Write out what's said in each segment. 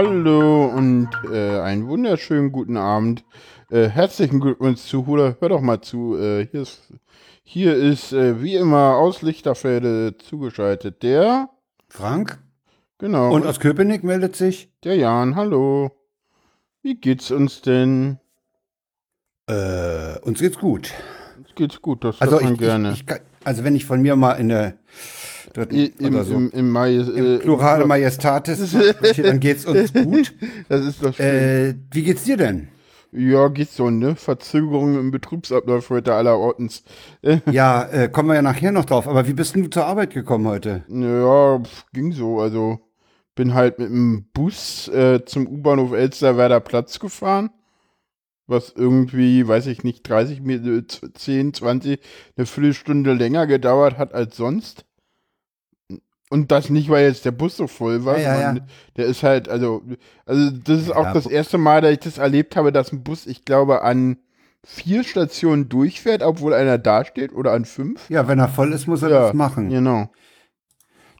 Hallo und äh, einen wunderschönen guten Abend. Äh, herzlichen Glückwunsch zu Hula. Hör doch mal zu. Äh, hier ist, hier ist äh, wie immer aus Lichterfelde zugeschaltet der Frank? Genau. Und aus Köpenick meldet sich? der Jan. Hallo. Wie geht's uns denn? Äh, uns geht's gut. Uns geht's gut, das Also hört man ich, gerne. ich, ich kann, also wenn ich von mir mal in I- Im, im, im Mai. Äh, Plurale Majestatis spreche, dann geht's uns gut. das ist doch schön. Äh, wie geht's dir denn? ja, geht so, ne? Verzögerungen im Betriebsablauf heute allerortens. Ja, äh, kommen wir ja nachher noch drauf. Aber wie bist du zur Arbeit gekommen heute? Ja, ging so. Also bin halt mit dem Bus äh, zum U-Bahnhof Elsterwerder Platz gefahren. Was irgendwie, weiß ich nicht, 30 Minuten, 10, 20, eine Viertelstunde länger gedauert hat als sonst. Und das nicht, weil jetzt der Bus so voll war, Ja, ja, sondern der ist halt, also, also das ist auch Ja, das erste Mal, dass ich das erlebt habe, dass ein Bus, ich glaube, an vier Stationen durchfährt, obwohl einer dasteht, oder an fünf. Ja, wenn er voll ist, muss er Ja, das machen. Genau.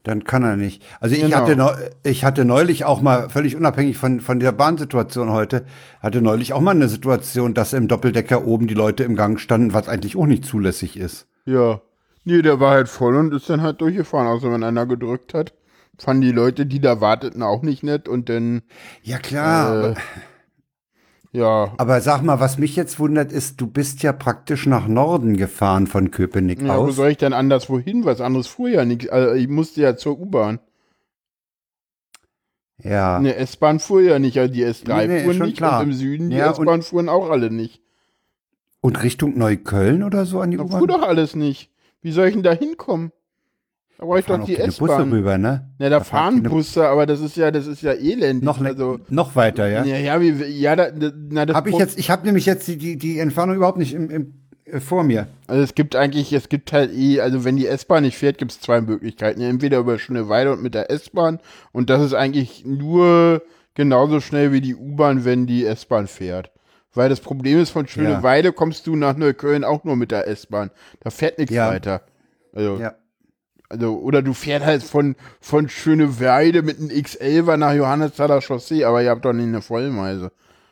Dann kann er nicht. Also ich Genau. hatte neu, ich hatte neulich auch mal völlig unabhängig von von der Bahnsituation heute hatte neulich auch mal eine Situation, dass im Doppeldecker oben die Leute im Gang standen, was eigentlich auch nicht zulässig ist. Ja. Nee, der war halt voll und ist dann halt durchgefahren. Außer wenn einer gedrückt hat. Fanden die Leute, die da warteten, auch nicht nett und dann, Ja klar. äh, aber, ja. aber sag mal, was mich jetzt wundert, ist, du bist ja praktisch nach Norden gefahren von Köpenick ja wo aus. soll ich denn anderswo hin? Was anderes fuhr ja nicht. Also ich musste ja zur U-Bahn. Ja. Eine S-Bahn fuhr ja nicht, also die S3 Nee, nee, fuhren nicht klar. und im Süden die Ja, S-Bahn fuhren auch alle nicht. Und Richtung Neukölln oder so an die U-Bahn? fuhr doch alles nicht. Wie soll ich denn da hinkommen? Da brauche ich doch die keine Busse S-Bahn. rüber, ne? Ja, da Da fahren Busse, aber das ist ja, das ist ja elendig. Noch, le- also, noch weiter, ja? ja, ja, wie, ja, da, na, das Hab ich jetzt, ich habe nämlich jetzt die, die, die Entfernung überhaupt nicht im, im, äh, vor mir. Also es gibt eigentlich, es gibt halt eh, also wenn die S-Bahn nicht fährt, gibt es zwei Möglichkeiten. Entweder über Schöneweide und mit der S-Bahn und das ist eigentlich nur genauso schnell wie die U-Bahn, wenn die S-Bahn fährt. Weil das Problem ist, von Schöneweide kommst du nach Neukölln auch nur mit der S-Bahn. Da fährt nichts Ja. weiter. Also, Ja. also, oder du fährst halt von, von Schöneweide mit einem X11er nach Johannesthaler Chaussee, aber ihr habt doch nicht eine Vollmeise.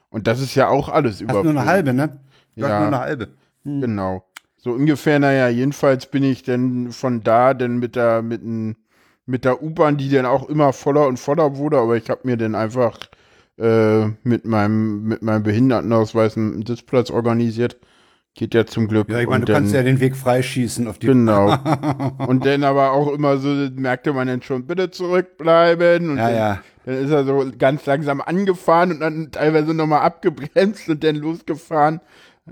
Und das ist ja auch alles über. nur eine halbe, ne? Du Ja. nur eine halbe. Genau. So ungefähr, naja, jedenfalls bin ich dann von da dann mit der, mit, n- mit der U-Bahn, die dann auch immer voller und voller wurde, aber ich habe mir dann einfach äh, mit meinem, mit meinem Behindertenausweis einen Sitzplatz organisiert. Geht ja zum Glück. Ja, ich meine, du kannst dann- ja den Weg freischießen auf die. Genau. und dann aber auch immer so, merkte man dann schon, bitte zurückbleiben. Und Ja, dann, ja. dann ist er so ganz langsam angefahren und dann teilweise nochmal abgebremst und dann losgefahren.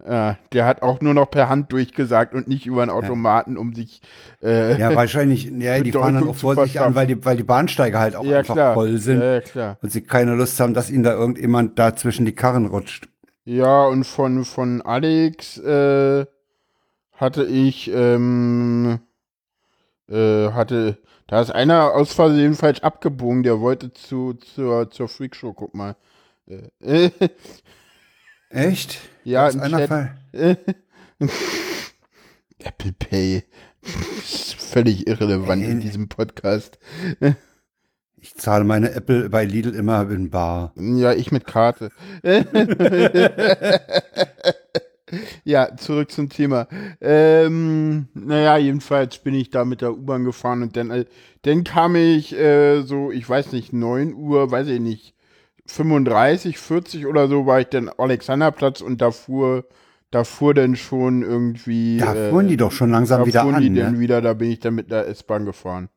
Ja, der hat auch nur noch per Hand durchgesagt und nicht über einen Automaten, um sich. Äh, Ja, wahrscheinlich, ja, die fahren dann auch vorsichtig an, weil die, weil die Bahnsteige halt auch ja, einfach klar. voll sind Ja, klar. und sie keine Lust haben, dass ihnen da irgendjemand da zwischen die Karren rutscht. Ja, und von, von Alex äh, hatte ich, ähm, äh, hatte, da ist einer aus Versehen falsch abgebogen, der wollte zu, zur, zur Freakshow, guck mal. Äh, äh, Echt? Ja, Ist im einer Chat. Fall. Apple Pay. ist völlig irrelevant in diesem Podcast. Ich zahle meine Apple bei Lidl immer in Bar. Ja, ich mit Karte. ja, zurück zum Thema. Ähm, naja, jedenfalls bin ich da mit der U-Bahn gefahren und dann, äh, dann kam ich äh, so, ich weiß nicht, 9 Uhr, weiß ich nicht, 35, 40 oder so war ich dann Alexanderplatz und da fuhr, da fuhr dann schon irgendwie. Da äh, fuhren die doch schon langsam da wieder fuhren an, die dann ne? wieder, da bin ich dann mit der S-Bahn gefahren.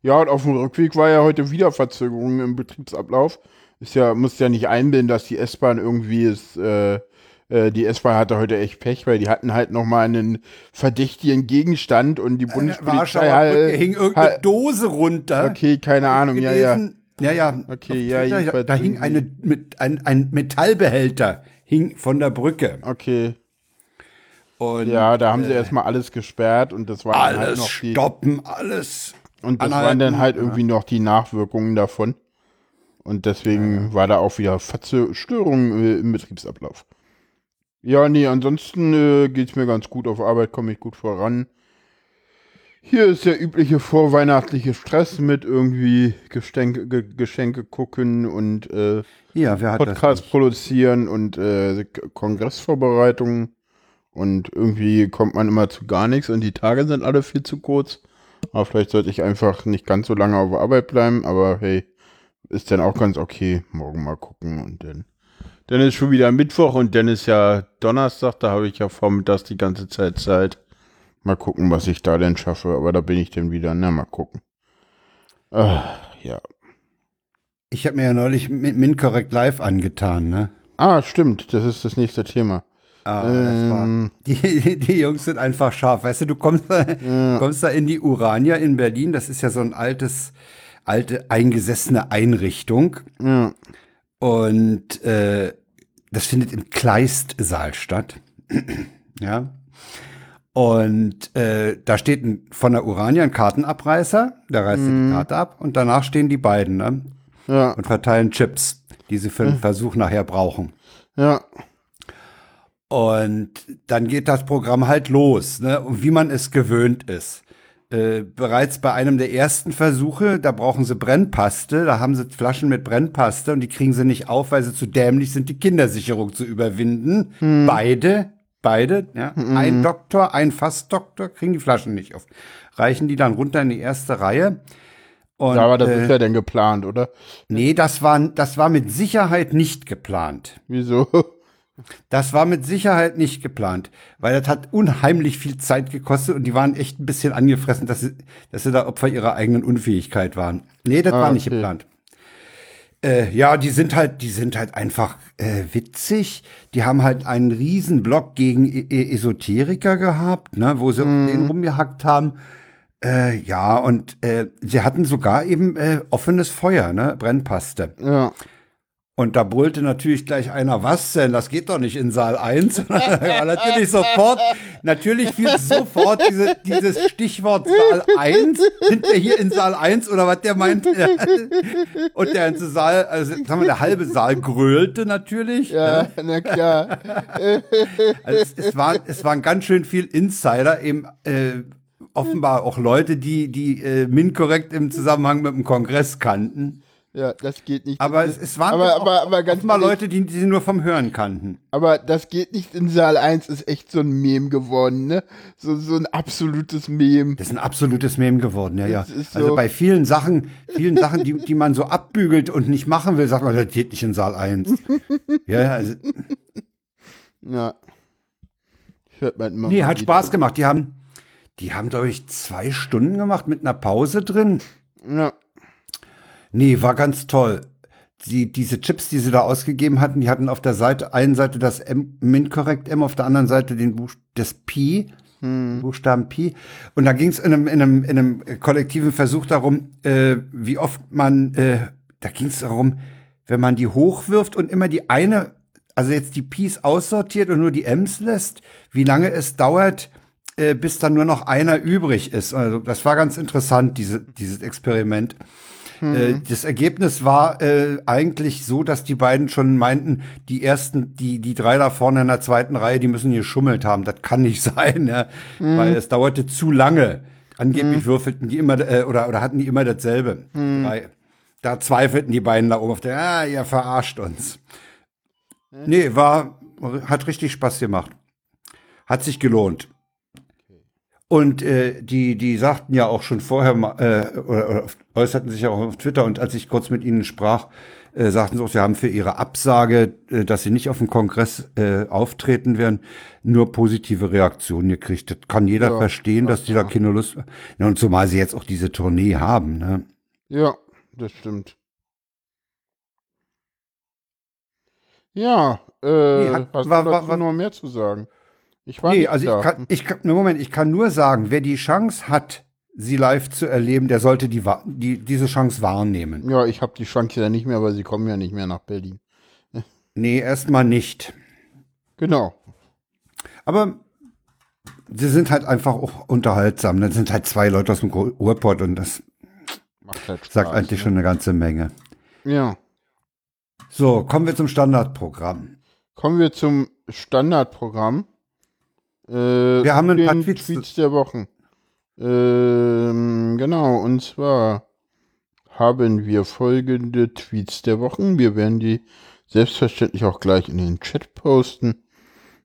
Ja, und auf dem Rückweg war ja heute wieder Verzögerung im Betriebsablauf. Ist ja, muss ja nicht einbilden, dass die S-Bahn irgendwie ist, äh, äh, die S-Bahn hatte heute echt Pech, weil die hatten halt nochmal einen verdächtigen Gegenstand und die Bundespolizei Warschauer Brücke halt, hing irgendeine halt- Dose runter. Okay, keine Ahnung, ja, ja. Ja, ja. Okay, ja, jedenfalls Da hing eine, mit, ein, ein Metallbehälter hing von der Brücke. Okay. Und Ja, da haben sie erstmal alles gesperrt und das waren halt alles noch die. stoppen, alles. Und das anhalten. waren dann halt irgendwie noch die Nachwirkungen davon. Und deswegen war da auch wieder Störungen äh, im Betriebsablauf. Ja, nee, ansonsten äh, geht's mir ganz gut. Auf Arbeit komme ich gut voran. Hier ist der übliche vorweihnachtliche Stress mit irgendwie Geschenke, Ge Geschenke gucken und äh, Ja? Podcast produzieren und äh, Kongressvorbereitungen. Und irgendwie kommt man immer zu gar nichts und die Tage sind alle viel zu kurz. Aber vielleicht sollte ich einfach nicht ganz so lange auf Arbeit bleiben, aber hey, ist dann auch ganz okay. Morgen mal gucken und dann. Dann ist schon wieder Mittwoch und dann ist ja Donnerstag, da habe ich ja vormittags die ganze Zeit Zeit. Mal gucken, was ich da denn schaffe, aber da bin ich dann wieder. Na, mal gucken. Ah, ja. Ich habe mir ja neulich Min Mincorrect Live angetan, ne? Ah, stimmt, das ist das nächste Thema. Ah, das war, Ähm. die, die Jungs sind einfach scharf. Weißt du, du kommst da, kommst da in die Urania in Berlin. Das ist ja so ein altes, alte, eingesessene Einrichtung. Ja. Und äh, das findet im Kleistsaal statt. ja. Und äh, da steht ein, von der Urania ein Kartenabreißer, da reißt er die Karte ab und danach stehen die beiden ne? Ja, und verteilen Chips, die sie für den Versuch nachher brauchen. ja, Und dann geht das Programm halt los, ne? Und wie man es gewöhnt ist. Äh, bereits bei einem der ersten Versuche, da brauchen sie Brennpaste, da haben sie Flaschen mit Brennpaste und die kriegen sie nicht auf, weil sie zu dämlich sind, die Kindersicherung zu überwinden. Beide, beide, ja. Ein Doktor, ein Fastdoktor kriegen die Flaschen nicht auf. Reichen die dann runter in die erste Reihe. Und, ja, aber das äh, ist ja dann geplant, oder? nee, das war, das war mit Sicherheit nicht geplant. Wieso? Das war mit Sicherheit nicht geplant, weil das hat unheimlich viel Zeit gekostet und die waren echt ein bisschen angefressen, dass sie, dass sie da Opfer ihrer eigenen Unfähigkeit waren. Nee, das Ah, war nicht okay. geplant. Äh, ja, die sind halt, die sind halt einfach äh, witzig. Die haben halt einen riesen Block gegen E- E- Esoteriker gehabt, ne, wo sie Mhm. den rumgehackt haben. Äh, ja, und äh, sie hatten sogar eben äh, offenes Feuer, ne, Brennpaste. Ja. Und da brüllte natürlich gleich einer, was denn? Das geht doch nicht in Saal 1. Und dann war natürlich sofort, natürlich fiel sofort diese, dieses Stichwort Saal 1. Sind wir hier in Saal 1 oder was der meint? Und der ganze Saal, also sagen wir, der halbe Saal grölte natürlich. Ja, na klar. Also es, es, waren, es waren ganz schön viel Insider, eben äh, offenbar auch Leute, die, die äh, MINT-korrekt im Zusammenhang mit dem Kongress kannten. Ja, das geht nicht. Aber es, es waren aber, aber, aber ganz ehrlich, Leute, die, die sie nur vom Hören kannten. Aber das geht nicht in Saal 1 ist echt so ein Mem geworden, ne? So, so ein absolutes Mem. Das ist ein absolutes Mem geworden, ja, ja. Also so- bei vielen Sachen, vielen Sachen, die, die man so abbügelt und nicht machen will, sagt man, das geht nicht in Saal 1. ja, ja, also, Ja. Hört man immer nee, mal hat wieder. Spaß gemacht. Die haben, die haben, glaube ich, zwei Stunden gemacht mit einer Pause drin. Ja. Nee, war ganz toll. Die, diese Chips, die sie da ausgegeben hatten, die hatten auf der Seite, einen Seite das M, MINT-korrekt M, auf der anderen Seite den Buch, das Pi, Buchstaben Pi. Und da ging es in einem, in, einem, in einem kollektiven Versuch darum, äh, wie oft man, äh, da ging es darum, wenn man die hochwirft und immer die eine, also jetzt die Pis aussortiert und nur die Ms lässt, wie lange es dauert, äh, bis dann nur noch einer übrig ist. Also das war ganz interessant, diese, dieses Experiment. Äh, das Ergebnis war äh, eigentlich so, dass die beiden schon meinten, die ersten, die, die drei da vorne in der zweiten Reihe, die müssen geschummelt haben. Das kann nicht sein, ja? weil es dauerte zu lange. Angeblich würfelten die immer äh, oder, oder hatten die immer dasselbe. Drei. Da zweifelten die beiden da oben auf der, ah, ihr verarscht uns. Nee, war, hat richtig Spaß gemacht. Hat sich gelohnt. Und äh, die, die sagten ja auch schon vorher, äh, oder, oder äußerten sich ja auch auf Twitter und als ich kurz mit ihnen sprach, äh, sagten sie auch, sie haben für ihre Absage, äh, dass sie nicht auf dem Kongress äh, auftreten werden, nur positive Reaktionen gekriegt. Das kann jeder Ja, verstehen, dass die da keine Lust ja, Und zumal sie jetzt auch diese Tournee haben. Ne? Ja, das stimmt. Ja, äh, Nee, hat- hast war- du war- war- noch mehr zu sagen? Ich war Nee, nicht also da. ich kann, ich kann, ne, Moment, ich kann nur sagen, wer die Chance hat, sie live zu erleben, der sollte die, die, diese Chance wahrnehmen. ja, ich habe die Chance ja nicht mehr, weil sie kommen ja nicht mehr nach Berlin. Nee, erstmal nicht. Genau. Aber sie sind halt einfach auch unterhaltsam. Das sind halt zwei Leute aus dem Ru- Ruhrpott und das halt Spaß. sagt eigentlich ne? schon eine ganze Menge. Ja. So, kommen wir zum Standardprogramm. Kommen wir zum Standardprogramm. Äh, Wir haben ein paar Tweets- Tweets der Wochen. Ähm, genau, und zwar haben wir folgende Tweets der Wochen. Wir werden die selbstverständlich auch gleich in den Chat posten.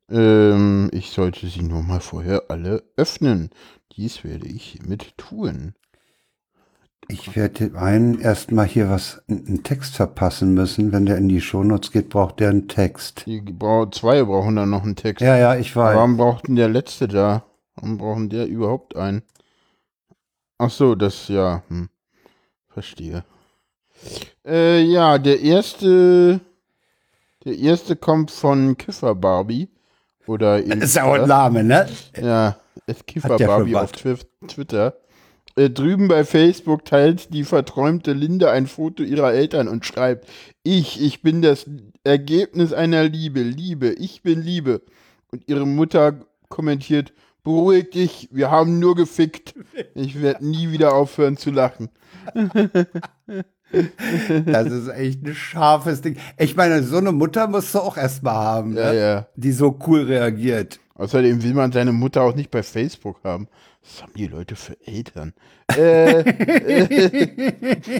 Ähm, ich sollte sie nur mal vorher alle öffnen. Dies werde ich hiermit tun. Ich werde einen erstmal hier was, einen Text verpassen müssen. Wenn der in die Shownotes geht, braucht der einen Text. Die brau zwei brauchen dann noch einen Text. Ja, ja, ich weiß. Warum braucht denn der letzte da? Warum brauchen der überhaupt einen? Ach so, das, ja, hm. Verstehe. Äh, ja, der erste, der erste kommt von Kiffer Barbie. Oder Das ist ja auch ein Name, ne? Ja, es Kiffer Barbie auf Twi- Twitter. Äh, drüben bei Facebook teilt die verträumte Linde ein Foto ihrer Eltern und schreibt, ich, ich bin das Ergebnis einer Liebe, Liebe, ich bin Liebe. Und ihre Mutter kommentiert, beruhig dich, wir haben nur gefickt. Ich werde nie wieder aufhören zu lachen. Das ist echt ein scharfes Ding. Ich meine, so eine Mutter musst du auch erstmal haben, Ja, ne? ja. die so cool reagiert. Außerdem will man seine Mutter auch nicht bei Facebook haben. Was haben die Leute für Eltern? Äh,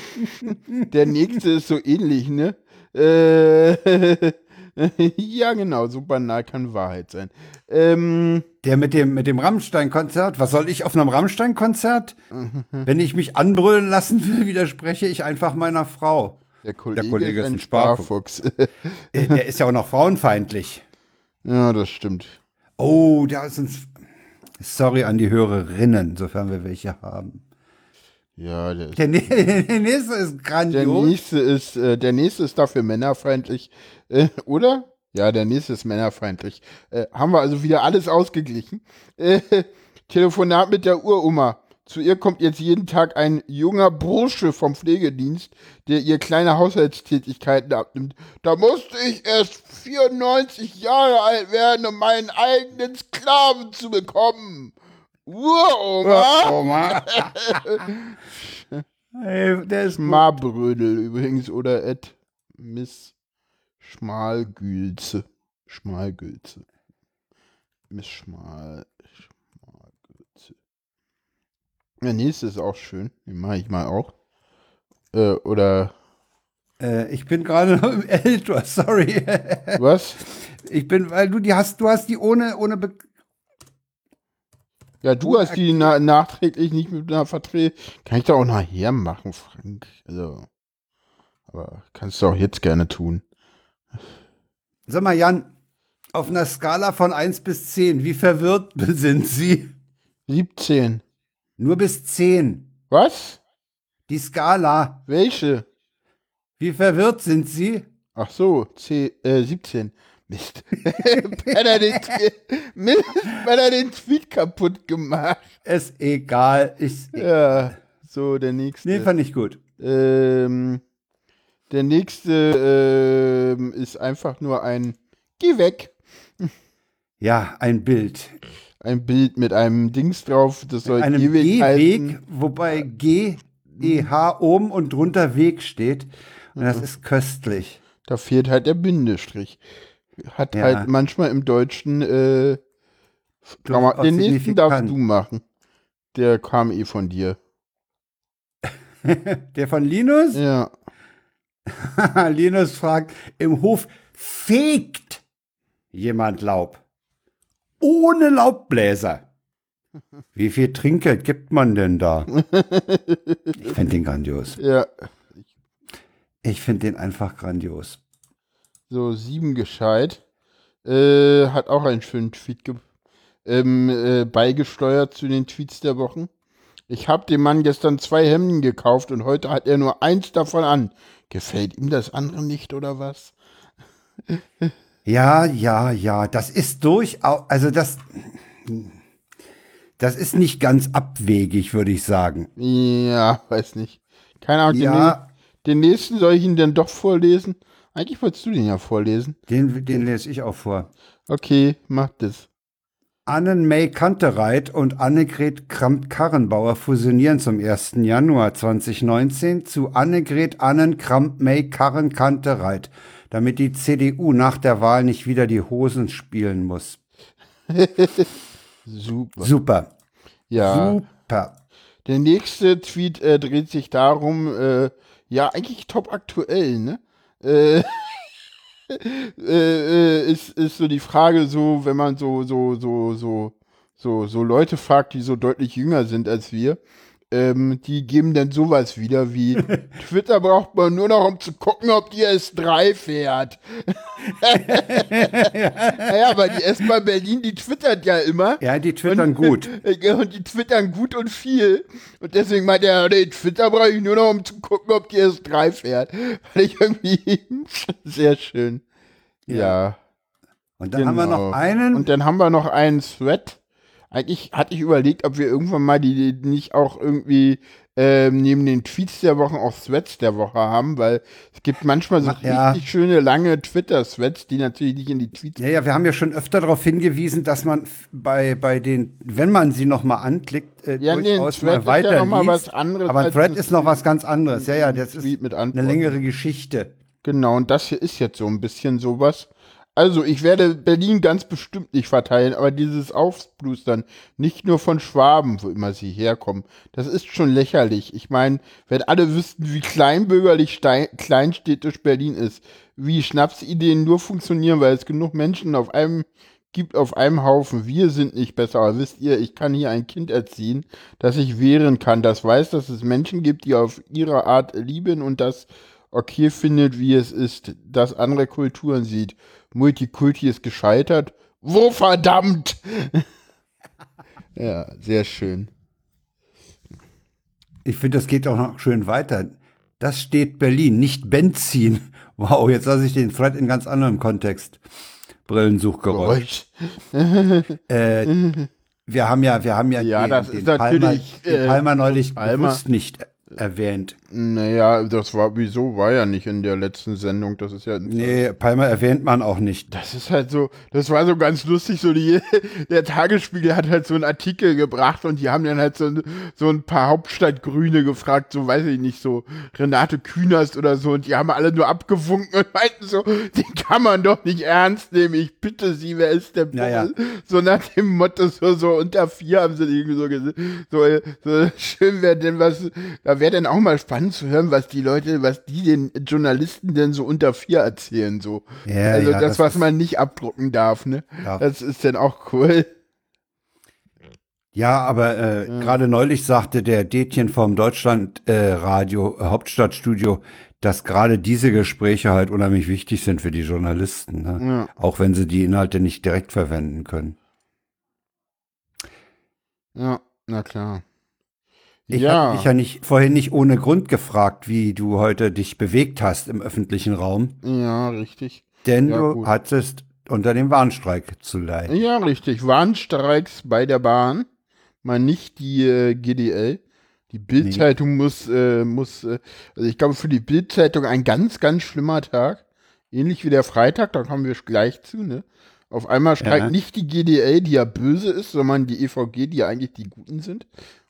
der nächste ist so ähnlich, ne? Äh, ja, genau, so banal kann Wahrheit sein. Ähm, Der mit dem, mit dem Rammstein-Konzert, was soll ich auf einem Rammstein-Konzert? Wenn ich mich anbrüllen lassen will, widerspreche ich einfach meiner Frau. der Kollege, Kollege ist ein Sparfuchs. Äh, Der ist ja auch noch frauenfeindlich. ja, das stimmt. Oh, da ist uns. Sorry an die Hörerinnen, sofern wir welche haben. Ja, der, Der, der nächste ist der grandios. nächste ist, äh, der nächste ist dafür männerfeindlich, äh, oder? Ja, der nächste ist männerfeindlich. Äh, haben wir also wieder alles ausgeglichen. Äh, Telefonat mit der Uroma. Zu ihr kommt jetzt jeden Tag ein junger Bursche vom Pflegedienst, der ihr kleine Haushaltstätigkeiten abnimmt. Da musste ich erst 94 Jahre alt werden, um meinen eigenen Sklaven zu bekommen. Uroma? Oma. Ey, der ist. Marbrödel übrigens oder Ed Miss Schmalgülze. Schmalgülze. Miss Schmal. Schmalgülze. Der nächste ist auch schön. Den mache ich mal auch. Äh, oder Äh, ich bin gerade noch im Editor, sorry. was? Ich bin, weil du die hast, du hast die ohne, ohne Be Ja, du hast die na nachträglich nicht mit einer Vertretung. Kann ich da auch nachher machen, Frank. Also. Aber kannst du auch jetzt gerne tun. Sag mal, Jan, auf einer Skala von 1 bis 10, wie verwirrt sind Sie? 17. Nur bis 10. Was? Die Skala. Welche? Wie verwirrt sind Sie? Ach so, C, äh, 17. Mist. er Twe- Mist, hat er den Tweet kaputt gemacht. Ist egal. Ich, Ja, so, der nächste. nee, fand ich gut. ähm, der nächste ähm, ist einfach nur ein Geh weg. Ja, ein Bild. Ein Bild mit einem Dings drauf, das soll Einem Gehweg Gehweg, wobei G, E, H oben und drunter Weg steht. Und das ist köstlich. Da fehlt halt der Bindestrich. Hat Ja. halt manchmal im Deutschen, äh, Durchaus den nächsten darfst du machen. Der kam eh von dir. Der von Linus? Ja. Linus fragt, im Hof fegt jemand Laub. Ohne Laubbläser. Wie viel Trinkgeld gibt man denn da? Ich finde den grandios. Ja, Ich finde den einfach grandios. so sieben gescheit. Äh, hat auch einen schönen Tweet ge ähm, äh, beigesteuert zu den Tweets der Wochen. Ich habe dem Mann gestern zwei Hemden gekauft und heute hat er nur eins davon an. Gefällt ihm das andere nicht oder was? Ja, ja, ja, das ist durchaus, also das, das ist nicht ganz abwegig, würde ich sagen. Ja, weiß nicht. Keine Ahnung, den, Ja. nä- den nächsten soll ich ihn denn doch vorlesen? Eigentlich wolltest du den ja vorlesen. Den, den lese ich auch vor. Okay, mach das. Annen-May Kantereit und Annegret Kramp-Karrenbauer fusionieren zum 1. Januar 2019 zu Annegret Annen Kramp-May Karren-Kantereit, damit die CDU nach der Wahl nicht wieder die Hosen spielen muss. Super. Super. Ja, Per. Der nächste Tweet äh, dreht sich darum, äh, ja, eigentlich top aktuell, ne? Äh, äh, äh, ist, ist so die Frage so, wenn man so, so, so, so, so, so Leute fragt, die so deutlich jünger sind als wir, ähm, die geben dann sowas wieder wie Twitter braucht man nur noch, um zu gucken, ob die S3 fährt. naja, aber die S-Bahn Berlin, die twittert ja immer. Ja, die twittern und, gut. Und die twittern gut und viel. Und deswegen meint er, nee, Twitter brauche ich nur noch, um zu gucken, ob die S3 fährt. Fand ich irgendwie sehr schön. Ja. ja. Und dann genau. haben wir noch genau. einen. Und dann haben wir noch einen Thread eigentlich hatte ich überlegt, ob wir irgendwann mal die, die nicht auch irgendwie ähm, neben den Tweets der Woche auch Threads der Woche haben, weil es gibt manchmal so Ach, ja. richtig schöne lange Twitter-Threads, die natürlich nicht in die Tweets. Ja, ja, wir haben ja schon öfter darauf hingewiesen, dass man bei, bei den, wenn man sie nochmal anklickt, äh, ja, durchaus nee, mal weiter ja was anderes Aber ein Thread ist noch was ganz anderes. Ja, ja, das ist eine längere Geschichte. Genau, und das hier ist jetzt so ein bisschen sowas. Also, ich werde Berlin ganz bestimmt nicht verteilen, aber dieses Aufblustern, nicht nur von Schwaben, wo immer sie herkommen, das ist schon lächerlich. Ich meine, wenn alle wüssten, wie kleinbürgerlich kleinstädtisch Berlin ist, wie Schnapsideen nur funktionieren, weil es genug Menschen auf einem gibt auf einem Haufen, wir sind nicht besser, aber wisst ihr, ich kann hier ein Kind erziehen, das sich wehren kann, das weiß, dass es Menschen gibt, die auf ihre Art lieben und das okay findet, wie es ist, das andere Kulturen sieht Multikulti ist gescheitert. Wo verdammt? ja, sehr schön. Ich finde, das geht auch noch schön weiter. Das steht Berlin, nicht Benzin. Wow, jetzt lasse ich den Thread in ganz anderem Kontext. Brillensuchgeräusch. äh, wir haben ja, wir haben ja, ja den, das den ist Palmer, natürlich, den Palmer neulich Palmer. bewusst nicht erwähnt. Naja, das war, wieso war ja nicht in der letzten Sendung, das ist ja. Nee, Palmer erwähnt man auch nicht. Das ist halt so, das war so ganz lustig, so die, der Tagesspiegel hat halt so einen Artikel gebracht und die haben dann halt so, so ein paar Hauptstadtgrüne gefragt, so weiß ich nicht, so Renate Künast oder so und die haben alle nur abgewunken und meinten so, den kann man doch nicht ernst nehmen, ich bitte sie, wer ist der naja. So nach dem Motto, so, so unter vier haben sie irgendwie so gesagt, so, so schön wäre denn was, da wäre denn auch mal spannend zu hören, was die Leute, was die den Journalisten denn so unter vier erzählen, so. Ja, also ja, das, das, was man nicht abdrucken darf, ne? Ja. Das ist dann auch cool. Ja, aber äh, ja. gerade neulich sagte der Dätchen vom Deutschlandradio äh, Hauptstadtstudio, dass gerade diese Gespräche halt unheimlich wichtig sind für die Journalisten, ne? ja. auch wenn sie die Inhalte nicht direkt verwenden können. Ja, na klar. Ich ja. habe dich ja nicht, vorhin nicht ohne Grund gefragt, wie du heute dich bewegt hast im öffentlichen Raum. Ja, richtig. Denn ja, du gut. hattest unter dem Warnstreik zu leiden. Ja, richtig. Warnstreiks bei der Bahn. Mal nicht die äh, GDL. Die Bildzeitung nee. muss, äh, muss äh, also ich glaube für die Bildzeitung ein ganz, ganz schlimmer Tag. Ähnlich wie der Freitag, da kommen wir gleich zu, ne? Auf einmal streikt ja. nicht die GDL, die ja böse ist, sondern die EVG, die ja eigentlich die Guten sind.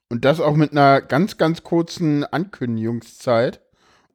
Und das auch mit einer ganz, ganz kurzen Ankündigungszeit.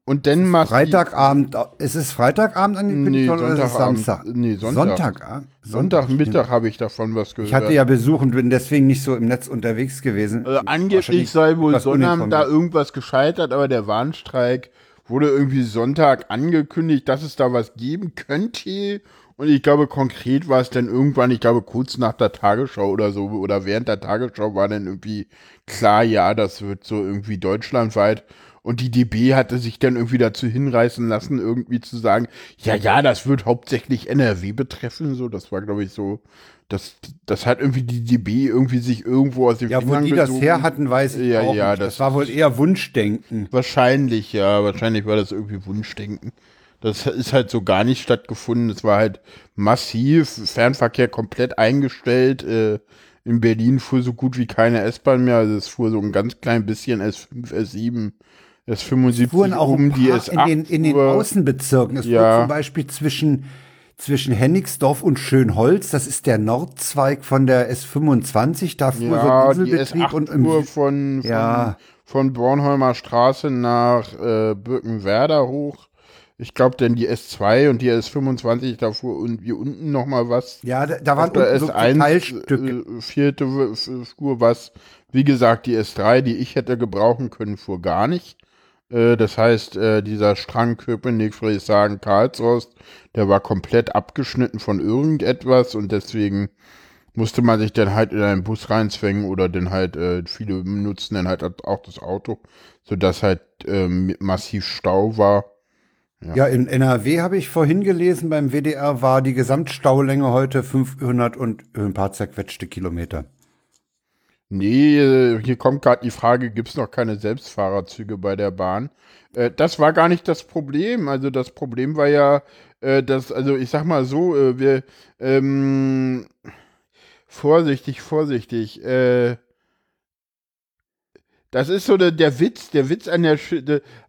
Und dann machst Freitagabend, ist es Freitagabend angekündigt nee, oder ist es Samstag? Nee, Sonntag. Sonntag, Sonntagmittag habe ich davon was gehört. Ich hatte ja Besuch und bin deswegen nicht so im Netz unterwegs gewesen. Also angeblich sei wohl Sonnabend da irgendwas gescheitert, aber der Warnstreik wurde irgendwie Sonntag angekündigt, dass es da was geben könnte. Und ich glaube, konkret war es dann irgendwann, ich glaube, kurz nach der Tagesschau oder so, oder während der Tagesschau war dann irgendwie klar, ja, das wird so irgendwie deutschlandweit. Und die DB hatte sich dann irgendwie dazu hinreißen lassen, irgendwie zu sagen, ja, ja, das wird hauptsächlich NRW betreffen. So, das war, glaube ich, so, das, das hat irgendwie die DB irgendwie sich irgendwo aus dem Ja, Fingern wo die gezogen. das her hatten, weiß ich ja, auch ja, nicht. Das, das war wohl eher Wunschdenken. Wahrscheinlich, ja, wahrscheinlich war das irgendwie Wunschdenken. Das ist halt so gar nicht stattgefunden. Es war halt massiv, Fernverkehr komplett eingestellt. Äh, in Berlin fuhr so gut wie keine S-Bahn mehr. Also es fuhr so ein ganz klein bisschen S5, S7, S75 fuhren auch um die S8. In den, in den Außenbezirken. Es ja. fuhr zum Beispiel zwischen, zwischen Hennigsdorf und Schönholz. Das ist der Nordzweig von der S25. Da fuhr ja, so ein Inselbetrieb. und im fuhr von, von, ja. von Bornholmer Straße nach äh, Birkenwerder hoch ich glaube, denn die S2 und die S25, da fuhr irgendwie unten noch mal was. Ja, da, da waren der S1 Teilstücke. Äh, vierte Spur was, Wie gesagt, die S3, die ich hätte gebrauchen können, fuhr gar nicht. Äh, das heißt, äh, dieser Strang Köpenick, Friedrichshagen, Karlsrost, der war komplett abgeschnitten von irgendetwas und deswegen musste man sich dann halt in einen Bus reinzwängen oder dann halt, äh, viele nutzen dann halt auch das Auto, sodass halt ähm, massiv Stau war. Ja. ja, in NRW habe ich vorhin gelesen, beim WDR war die Gesamtstaulänge heute 500 und ein paar zerquetschte Kilometer. Nee, hier kommt gerade die Frage, gibt es noch keine Selbstfahrerzüge bei der Bahn? Äh, das war gar nicht das Problem. Also das Problem war ja, äh, dass, also ich sag mal so, äh, wir, ähm, vorsichtig, vorsichtig, äh, das ist so der, der Witz, der Witz an der, Sch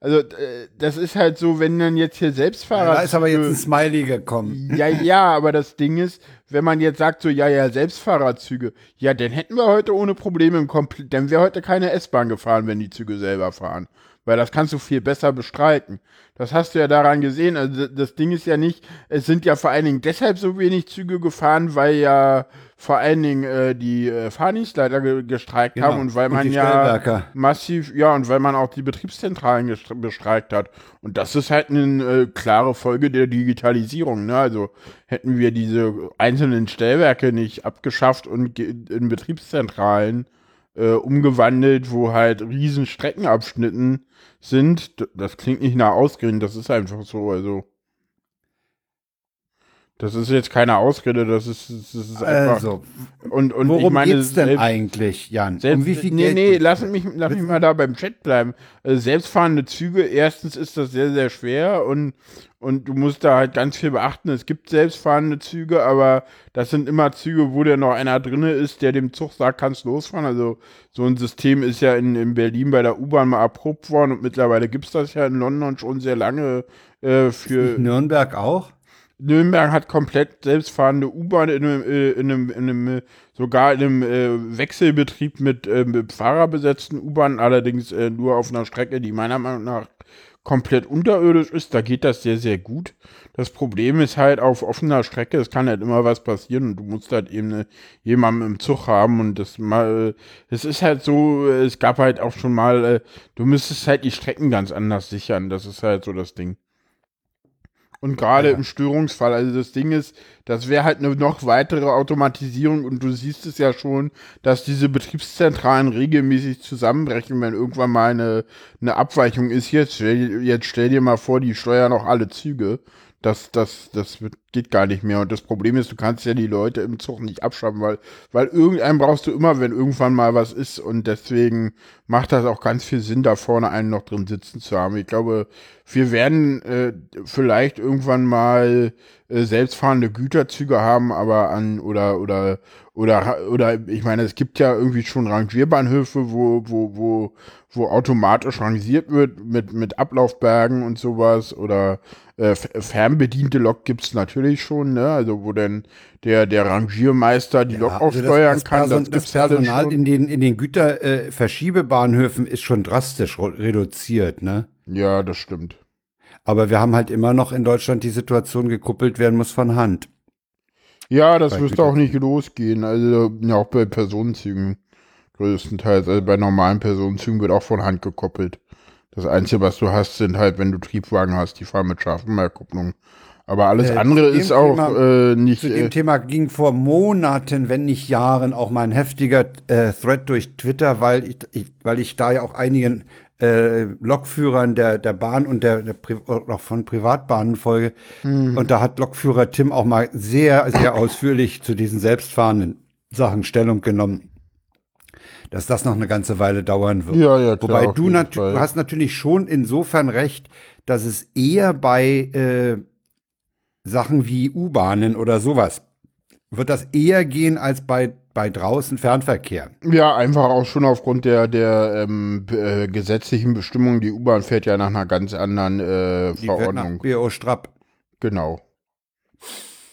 also äh, das ist halt so, wenn dann jetzt hier Selbstfahrer. Ja, da ist aber jetzt ein Smiley gekommen. Ja, ja, aber das Ding ist, wenn man jetzt sagt so, ja, ja, Selbstfahrerzüge, ja, dann hätten wir heute ohne Probleme im Kompl dann wäre heute keine S-Bahn gefahren, wenn die Züge selber fahren. Weil das kannst du viel besser bestreiten. Das hast du ja daran gesehen. Also das Ding ist ja nicht, es sind ja vor allen Dingen deshalb so wenig Züge gefahren, weil ja vor allen Dingen äh, die äh, Fahrdienstleiter ge gestreikt genau. haben und weil man und ja massiv, ja, und weil man auch die Betriebszentralen bestreikt hat. Und das ist halt eine äh, klare Folge der Digitalisierung. Ne? Also hätten wir diese einzelnen Stellwerke nicht abgeschafft und in Betriebszentralen äh, umgewandelt, wo halt riesen Streckenabschnitten sind, das klingt nicht nach Ausgehen, das ist einfach so, also. Das ist jetzt keine Ausrede, das ist, das ist einfach. Also, und, und worum ich meine, geht's denn selbst, eigentlich, Jan? Selbst, um wie viel nee? Nee, lass mich, lass mich mal da beim Chat bleiben. Also selbstfahrende Züge, erstens ist das sehr, sehr schwer und, und du musst da halt ganz viel beachten. Es gibt selbstfahrende Züge, aber das sind immer Züge, wo der noch einer drin ist, der dem Zug sagt, kannst losfahren. Also so ein System ist ja in, in Berlin bei der U-Bahn mal erprobt worden und mittlerweile gibt es das ja in London schon sehr lange äh, für. Nürnberg auch? Nürnberg hat komplett selbstfahrende U-Bahn in einem, äh, in einem, in einem, sogar in einem äh, Wechselbetrieb mit, äh, mit Fahrerbesetzten U-Bahn, allerdings äh, nur auf einer Strecke, die meiner Meinung nach komplett unterirdisch ist. Da geht das sehr, sehr gut. Das Problem ist halt auf offener Strecke, es kann halt immer was passieren und du musst halt eben eine, jemanden im Zug haben und das mal, es ist halt so, es gab halt auch schon mal, du müsstest halt die Strecken ganz anders sichern. Das ist halt so das Ding. Und gerade ja. im Störungsfall, also das Ding ist, das wäre halt eine noch weitere Automatisierung und du siehst es ja schon, dass diese Betriebszentralen regelmäßig zusammenbrechen, wenn irgendwann mal eine, eine Abweichung ist. Jetzt, jetzt stell dir mal vor, die steuern auch alle Züge das, das, das geht gar nicht mehr. Und das Problem ist, du kannst ja die Leute im Zug nicht abschaffen, weil, weil irgendeinen brauchst du immer, wenn irgendwann mal was ist. Und deswegen macht das auch ganz viel Sinn, da vorne einen noch drin sitzen zu haben. Ich glaube, wir werden äh, vielleicht irgendwann mal äh, selbstfahrende Güterzüge haben, aber an oder oder oder oder ich meine, es gibt ja irgendwie schon Rangierbahnhöfe, wo wo wo wo automatisch rangiert wird mit mit Ablaufbergen und sowas oder äh, fernbediente Lok gibt's natürlich schon, ne? Also wo denn der der Rangiermeister die ja, Lok also aufsteuern das kann. Das, das Personal ja in den in den Güterverschiebebahn-Höfen äh, ist schon drastisch reduziert, ne? Ja, das stimmt. Aber wir haben halt immer noch in Deutschland die Situation gekuppelt werden muss von Hand. Ja, das müsste auch nicht losgehen. Also ja, auch bei Personenzügen größtenteils. Also bei normalen Personenzügen wird auch von Hand gekoppelt. Das Einzige, was du hast, sind halt, wenn du Triebwagen hast, die fahren mit scharfen Mehrkupplung. Aber alles äh, andere ist auch Thema, äh, nicht. Zu dem äh, Thema ging vor Monaten, wenn nicht Jahren, auch mal ein heftiger äh, Thread durch Twitter, weil ich, ich, weil ich da ja auch einigen äh, Lokführern der, der Bahn und der, der Pri auch von Privatbahnen folge. Mhm. Und da hat Lokführer Tim auch mal sehr, sehr ausführlich zu diesen selbstfahrenden Sachen Stellung genommen. Dass das noch eine ganze Weile dauern wird. Ja, ja, klar, Wobei du, nat du hast natürlich schon insofern recht, dass es eher bei äh, Sachen wie U-Bahnen oder sowas wird das eher gehen als bei bei draußen Fernverkehr. Ja, einfach auch schon aufgrund der, der ähm, äh, gesetzlichen Bestimmungen. Die U-Bahn fährt ja nach einer ganz anderen äh, Verordnung. Die BO Strapp. Genau.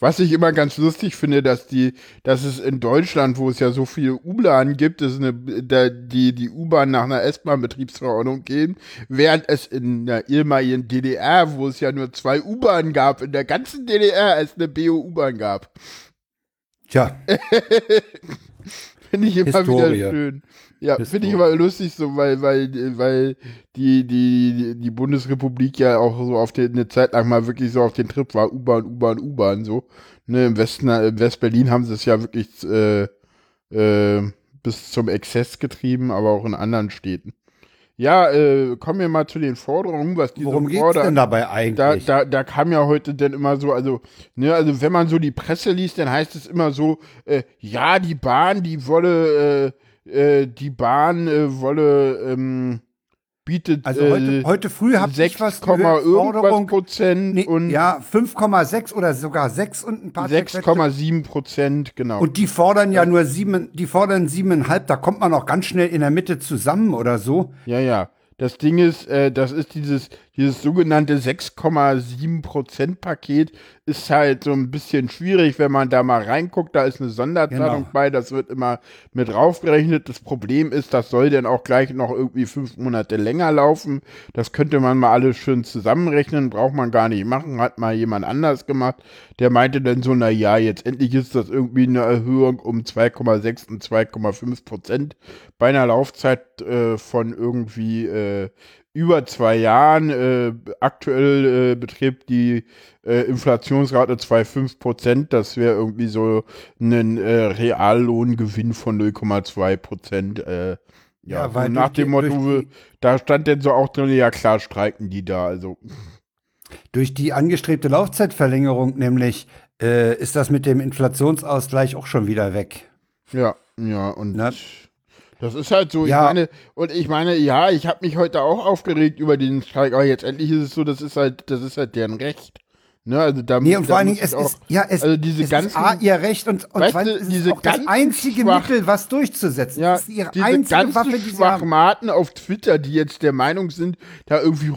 Was ich immer ganz lustig finde, dass die, dass es in Deutschland, wo es ja so viele U-Bahnen gibt, dass eine, da, die, die U-Bahn nach einer S-Bahn-Betriebsverordnung gehen, während es in der ehemaligen DDR, wo es ja nur zwei U-Bahnen gab, in der ganzen DDR es eine BO-U-Bahn gab. Tja. Finde ich immer Historie. wieder schön. Ja, finde ich aber lustig so, weil, weil, weil die, die, die Bundesrepublik ja auch so auf den, eine Zeit lang mal wirklich so auf den Trip war, U-Bahn, U-Bahn, U-Bahn, so. Ne, im Westen, im West-Berlin haben sie es ja wirklich äh, äh, bis zum Exzess getrieben, aber auch in anderen Städten. Ja, äh, kommen wir mal zu den Forderungen, was diese Worum geht's denn dabei eigentlich? Da, da, da kam ja heute dann immer so, also, ne, also wenn man so die Presse liest, dann heißt es immer so, äh, ja, die Bahn, die wolle, äh, äh, die Bahn äh, wolle, ähm, bietet also heute, äh, heute früh habe ich was irgendwas Prozent nee, und ja 5,6 oder sogar 6 und ein paar 6,7 Prozent genau. Und die fordern ja, ja. nur sieben die fordern siebeneinhalb da kommt man auch ganz schnell in der Mitte zusammen oder so. Ja ja. Das Ding ist, äh, das ist dieses, dieses sogenannte 6,7% Paket, ist halt so ein bisschen schwierig, wenn man da mal reinguckt. Da ist eine Sonderzahlung genau. bei, das wird immer mit draufgerechnet. Das Problem ist, das soll dann auch gleich noch irgendwie fünf Monate länger laufen. Das könnte man mal alles schön zusammenrechnen, braucht man gar nicht machen, hat mal jemand anders gemacht. Der meinte dann so, na ja, jetzt endlich ist das irgendwie eine Erhöhung um 2,6 und 2,5 Prozent bei einer Laufzeit äh, von irgendwie äh, über zwei Jahren. Äh, aktuell äh, beträgt die äh, Inflationsrate 2,5 Prozent. Das wäre irgendwie so ein äh, Reallohngewinn von 0,2 Prozent. Äh, ja, ja weil nach dem Motto, da stand denn so auch drin, ja klar, streiken die da. Also. Durch die angestrebte Laufzeitverlängerung nämlich äh, ist das mit dem Inflationsausgleich auch schon wieder weg. Ja, ja, und. Na? Das ist halt so, ja. ich meine, und ich meine, ja, ich habe mich heute auch aufgeregt über den Streik, aber jetzt endlich ist es so, das ist halt, das ist halt deren Recht. Ne, also da, nee, und vor allen Dingen, es auch, ist, ja, es, also diese es ganzen, ist A, ihr Recht und, und weißt du, diese auch das einzige schwach, Mittel, was durchzusetzen. Ja, das ist ihre diese einzige ganzen Waffe, die Schwachmaten auf Twitter, die jetzt der Meinung sind, da irgendwie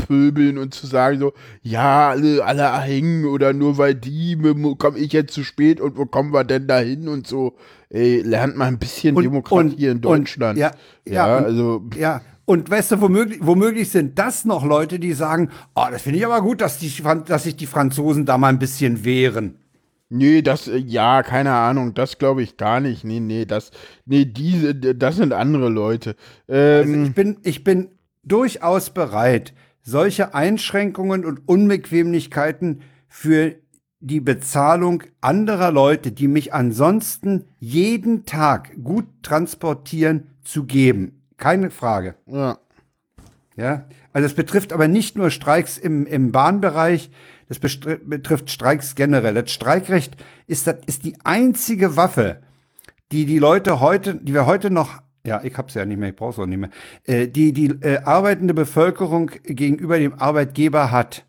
rumzupöbeln und zu sagen so, ja, alle, alle hängen oder nur weil die, komme ich jetzt zu spät und wo kommen wir denn da hin und so ey, lernt mal ein bisschen und, Demokratie und, in Deutschland. Und, ja, ja, ja also. Ja, und weißt du, womöglich, womöglich sind das noch Leute, die sagen, oh, das finde ich aber gut, dass, die, dass sich die Franzosen da mal ein bisschen wehren. Nee, das, äh, ja, keine Ahnung, das glaube ich gar nicht. Nee, nee, das, nee, diese, das sind andere Leute. Ähm, also ich bin, ich bin durchaus bereit, solche Einschränkungen und Unbequemlichkeiten für die Bezahlung anderer Leute, die mich ansonsten jeden Tag gut transportieren, zu geben. Keine Frage. Ja. Ja. Also es betrifft aber nicht nur Streiks im, im Bahnbereich, das betrifft Streiks generell. Das Streikrecht ist, das ist die einzige Waffe, die die Leute heute, die wir heute noch ja, ich hab's ja nicht mehr, ich brauch's auch nicht mehr. Äh, die die äh, arbeitende Bevölkerung gegenüber dem Arbeitgeber hat.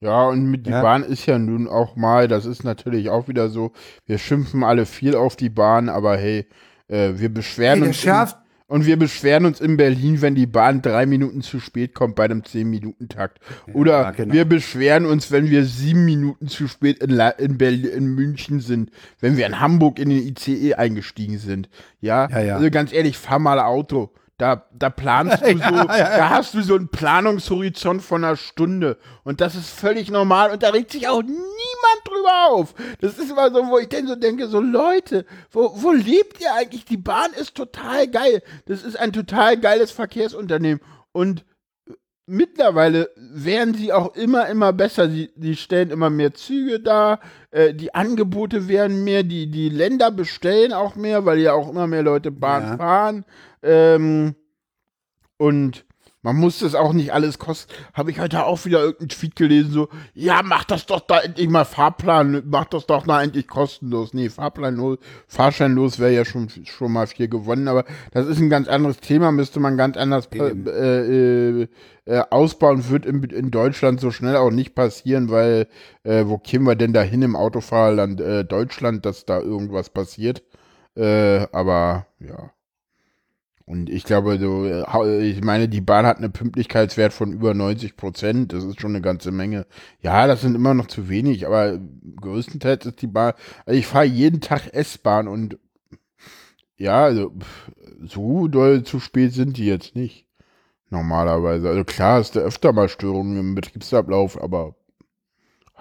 Ja, und mit die ja. Bahn ist ja nun auch mal, das ist natürlich auch wieder so, wir schimpfen alle viel auf die Bahn, aber hey, äh, wir beschweren hey, uns. In, und wir beschweren uns in Berlin, wenn die Bahn drei Minuten zu spät kommt bei einem 10-Minuten-Takt. Oder ja, genau. wir beschweren uns, wenn wir sieben Minuten zu spät in, La in, Berlin, in München sind, wenn wir in Hamburg in den ICE eingestiegen sind. Ja, ja, ja. also ganz ehrlich, fahr mal Auto. Da, da planst du so, ja, ja, ja. da hast du so einen Planungshorizont von einer Stunde. Und das ist völlig normal und da regt sich auch niemand drüber auf. Das ist immer so, wo ich dann so denke, so Leute, wo, wo lebt ihr eigentlich? Die Bahn ist total geil. Das ist ein total geiles Verkehrsunternehmen. Und mittlerweile werden sie auch immer, immer besser. Sie, sie stellen immer mehr Züge da, äh, die Angebote werden mehr, die, die Länder bestellen auch mehr, weil ja auch immer mehr Leute Bahn ja. fahren. Ähm, und man muss das auch nicht alles kosten. Habe ich heute auch wieder irgendeinen Tweet gelesen, so, ja, mach das doch da endlich mal Fahrplan, mach das doch da endlich kostenlos. Nee, Fahrplanlos, Fahrscheinlos wäre ja schon, schon mal viel gewonnen, aber das ist ein ganz anderes Thema, müsste man ganz anders äh, äh, äh, ausbauen, wird in, in, Deutschland so schnell auch nicht passieren, weil äh, wo kämen wir denn da hin im Autofahrerland äh, Deutschland, dass da irgendwas passiert? Äh, aber ja. Und ich glaube, so, äh, ich meine, die Bahn hat einen Pünktlichkeitswert von über 90 Prozent. Das ist schon eine ganze Menge. Ja, das sind immer noch zu wenig, aber größtenteils ist die Bahn. Also ich fahre jeden Tag S-Bahn und ja, also so doll zu spät sind die jetzt nicht. Normalerweise. Also klar, ist da öfter mal Störungen im Betriebsablauf, aber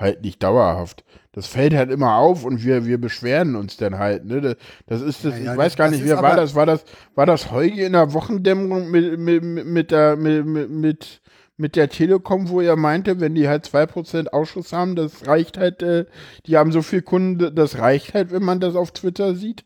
halt nicht dauerhaft. Das fällt halt immer auf und wir, wir beschweren uns dann halt, ne? Das ist das, Ja, ja, ich weiß gar nicht, wer war das? War das, war das Heuge in der Wochendämmerung mit, mit, mit, mit der, mit, mit, mit, der Telekom, wo er meinte, wenn die halt 2% Ausschuss haben, das reicht halt, äh, die haben so viel Kunden, das reicht halt, wenn man das auf Twitter sieht.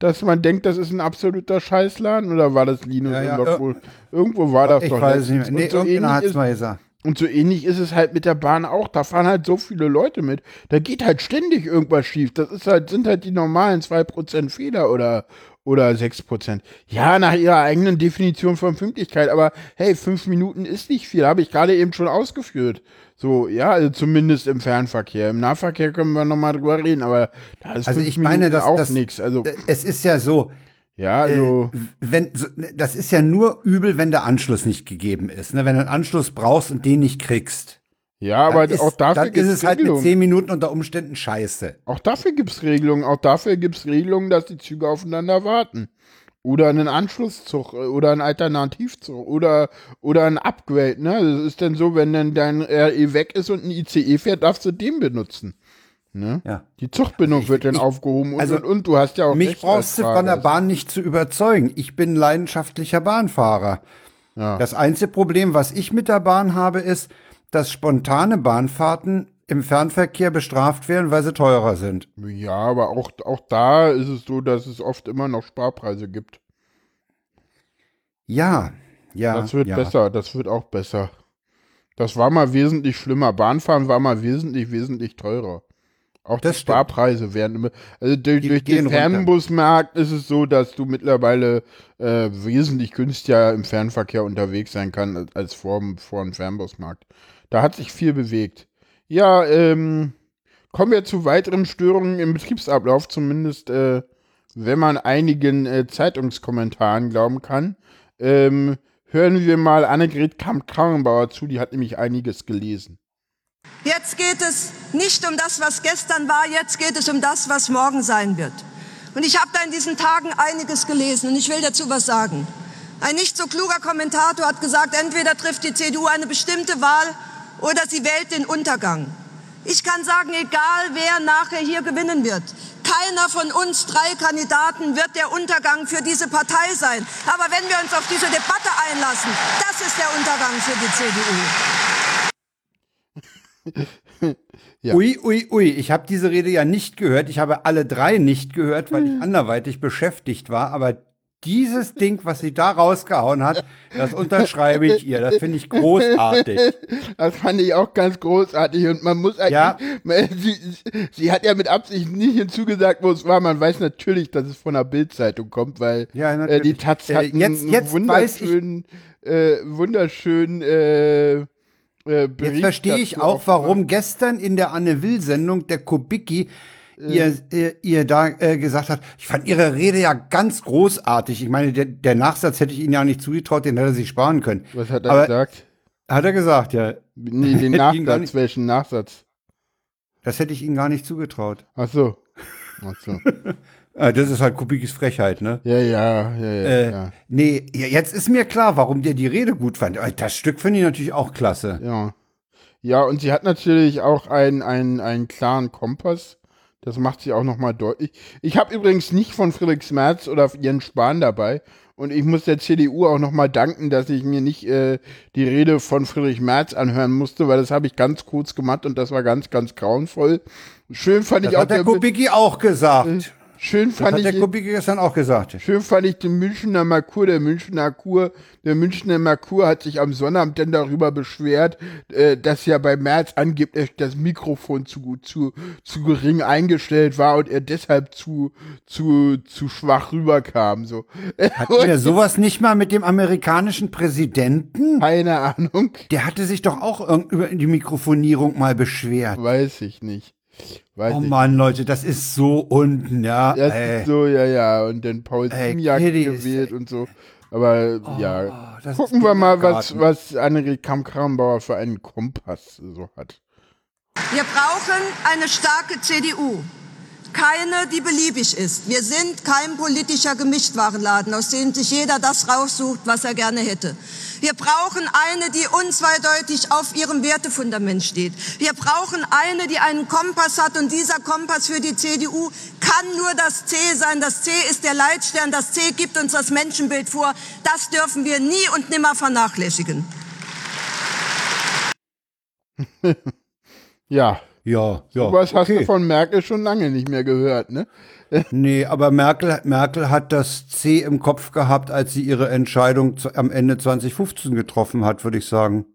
Dass man denkt, das ist ein absoluter Scheißladen oder war das Linus? Ja, ja, und äh? Irgendwo war das Ich doch. weiß es letztens. nicht mehr. Nee, so irgendeiner hat es mal gesagt. Und so ähnlich ist es halt mit der Bahn auch. Da fahren halt so viele Leute mit. Da geht halt ständig irgendwas schief. Das ist halt, sind halt die normalen 2% Fehler oder, oder 6%. Ja, nach ihrer eigenen Definition von Pünktlichkeit. Aber hey, fünf Minuten ist nicht viel. Habe ich gerade eben schon ausgeführt. So, ja, also zumindest im Fernverkehr. Im Nahverkehr können wir nochmal drüber reden, aber da ist Also fünf ich meine, Minuten auch das- nichts. Also, Es ist ja so, ja, also. äh, wenn so, das ist ja nur übel, wenn der Anschluss nicht gegeben ist. Ne? Wenn du einen Anschluss brauchst und den nicht kriegst. ja, aber ist, auch dafür dann ist gibt's es halt mit Regelungen. zehn Minuten unter Umständen scheiße. Auch dafür gibt es Regelungen. Auch dafür gibt es Regelungen, dass die Züge aufeinander warten. Oder einen Anschlusszug äh, oder einen Alternativzug oder, oder ein Upgrade. Ne? Das ist dann so, wenn dann dein RE weg ist und ein ICE fährt, darfst du den benutzen. Ne? Ja. Die Zugbindung wird dann aufgehoben und, also und, und. Du hast ja auch Mich brauchst du von der. Bahn nicht zu überzeugen. Ich bin leidenschaftlicher Bahnfahrer. Ja. Das einzige Problem, was ich mit der Bahn habe, ist, dass spontane Bahnfahrten im Fernverkehr bestraft werden, weil sie teurer sind. Ja, aber auch, auch da ist es so, dass es oft immer noch Sparpreise gibt. Ja, ja. Das wird ja. besser, das wird auch besser. Das war mal wesentlich schlimmer. Bahnfahren war mal wesentlich, wesentlich teurer. Auch die Das stimmt. Sparpreise werden immer. Also durch, Die durch den. Fernbusmarkt ist es so, dass du mittlerweile äh, wesentlich günstiger im Fernverkehr unterwegs sein kann als, vor, dem- vor dem Fernbusmarkt. Da hat sich viel bewegt. Ja, ähm, kommen wir zu weiteren Störungen im Betriebsablauf, zumindest äh, wenn man einigen äh, Zeitungskommentaren glauben kann. Ähm, hören wir mal Annegret Kamp-Karrenbauer zu, die hat nämlich einiges gelesen. Jetzt geht es nicht um das, was gestern war, jetzt geht es um das, was morgen sein wird. Und ich habe da in diesen Tagen einiges gelesen und ich will dazu was sagen. Ein nicht so kluger Kommentator hat gesagt, entweder trifft die CDU eine bestimmte Wahl oder sie wählt den Untergang. Ich kann sagen, egal wer nachher hier gewinnen wird, keiner von uns drei Kandidaten wird der Untergang für diese Partei sein. Aber wenn wir uns auf diese Debatte einlassen, das ist der Untergang für die CDU. Ja. Ui, ui, ui. Ich habe diese Rede ja nicht gehört. Ich habe alle drei nicht gehört, weil Hm. ich anderweitig beschäftigt war. Aber dieses Ding, was sie da rausgehauen hat, das unterschreibe ich ihr. Das finde ich großartig. Das fand ich auch ganz großartig und man muss eigentlich, Ja. man, sie, sie hat ja mit Absicht nicht hinzugesagt, wo es war. Man weiß natürlich, dass es von der Bildzeitung kommt, weil Ja, äh, die Taz Äh, hat jetzt- einen jetzt ich- wunderschönen, äh, wunderschönen äh, äh, Bericht Jetzt verstehe ich auch, warum gestern in der Anne Will-Sendung der Kubicki ihr, ihr, ihr da äh, gesagt hat, ich fand ihre Rede ja ganz großartig. Ich meine, der, der Nachsatz hätte ich Ihnen ja nicht zugetraut, den hätte er sich sparen können. Was hat er Aber gesagt? Hat er gesagt, ja. Nee, den Nachsatz, nicht- welchen Nachsatz? Das hätte ich Ihnen gar nicht zugetraut. Ach so. Ach so. Äh, das ist halt Kubickis Frechheit, ne? Ja, ja, ja, ja. Äh, ja. Nee, jetzt ist mir klar, warum der die Rede gut fand. Äh, Das Stück finde ich natürlich auch klasse. Ja. Ja, und sie hat natürlich auch einen, einen, einen klaren Kompass. Das macht sie auch nochmal deutlich. Ich habe übrigens nicht von Friedrich Merz oder Jens Spahn dabei. Und ich muss der CDU auch nochmal danken, dass ich mir nicht äh, die Rede von Friedrich Merz anhören musste, weil das habe ich ganz kurz gemacht und das war ganz, ganz grauenvoll. Schön fand Das ich auch hat der der, Kubicki auch gesagt. Schön Das fand hat der ich Kubicki gestern auch gesagt. Schön fand ich den Münchner Merkur. Der Münchner Kur, der Münchner Merkur hat sich am Sonnabend dann darüber beschwert, äh, dass ja bei März angeblich das Mikrofon zu, zu, zu gering eingestellt war und er deshalb zu, zu, zu schwach rüberkam. So. Hatten wir sowas nicht mal mit dem amerikanischen Präsidenten? Keine Ahnung. Der hatte sich doch auch über die Mikrofonierung mal beschwert. Weiß ich nicht. Weiß Oh Mann, Leute, das ist so unten, ja. Das ey. ist so, ja, ja. Und dann Paul Ziemiak Kitty ist- gewählt und so. Aber ja, das gucken wir mal, was, was Annegret Kamm-Karrenbauer für einen Kompass so hat. Wir brauchen eine starke CDU. Keine, die beliebig ist. Wir sind kein politischer Gemischtwarenladen, aus dem sich jeder das raussucht, was er gerne hätte. Wir brauchen eine, die unzweideutig auf ihrem Wertefundament steht. Wir brauchen eine, die einen Kompass hat und dieser Kompass für die CDU kann nur das C sein. Das C ist der Leitstern. Das C gibt uns das Menschenbild vor. Das dürfen wir nie und nimmer vernachlässigen. ja. Ja, ja. So was hast du von Merkel schon lange nicht mehr gehört, ne? nee, aber Merkel, Merkel hat das C im Kopf gehabt, als sie ihre Entscheidung zu, am Ende 2015 getroffen hat, würde ich sagen.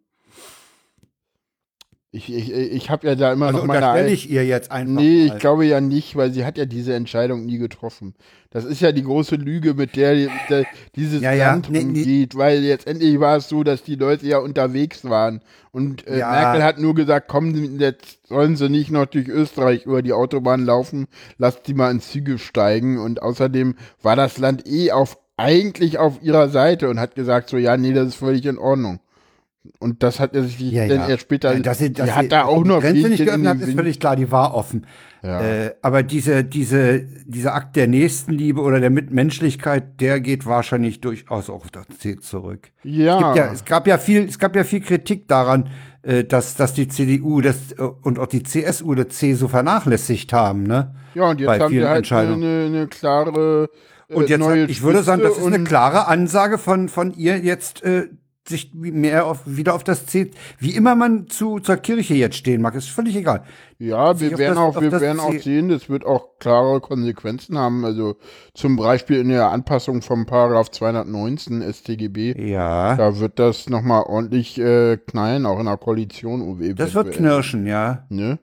Ich, ich, ich habe ja da immer also noch meine. Unterstelle ich ihr jetzt einfach. Nee, ich glaube ja nicht, weil sie hat ja diese Entscheidung nie getroffen. Das ist ja die große Lüge, mit der, der dieses ja, ja. Land nee, umgeht, nee. weil letztendlich war es so, dass die Leute ja unterwegs waren. Und äh, Ja. Merkel hat nur gesagt, komm, jetzt sollen sie nicht noch durch Österreich über die Autobahn laufen, lasst sie mal in Züge steigen. Und außerdem war das Land eh auf eigentlich auf ihrer Seite und hat gesagt, so ja, nee, das ist völlig in Ordnung. Und das hat er sich Ja, dann ja. erst später, Ja, dass sie, dass sie hat da auch noch Grenze nicht geöffnet hat, ist völlig klar, die war offen. Ja. Äh, aber diese, diese, dieser Akt der Nächstenliebe oder der Mitmenschlichkeit, der geht wahrscheinlich durchaus auch auf das C zurück. Ja. Es, ja, es gab ja viel, es gab ja viel Kritik daran, äh, dass, dass die CDU das, äh, und auch die CSU das C so vernachlässigt haben, ne? Ja, und jetzt bei haben wir halt eine, eine, klare äh, Und jetzt, neue ich würde sagen, das ist Spitze eine klare Ansage von, von ihr jetzt, äh, sich mehr auf, wieder auf das C, wie immer man zu, zur Kirche jetzt stehen mag, ist völlig egal. Ja, wir werden das- auch, wir werden auch sehen, das wird auch klare Konsequenzen haben. Also zum Beispiel in der Anpassung vom Paragraph 219 StGB. Ja. Da wird das nochmal ordentlich äh, knallen, auch in der Koalition. OW Das wird knirschen, ja. Ne?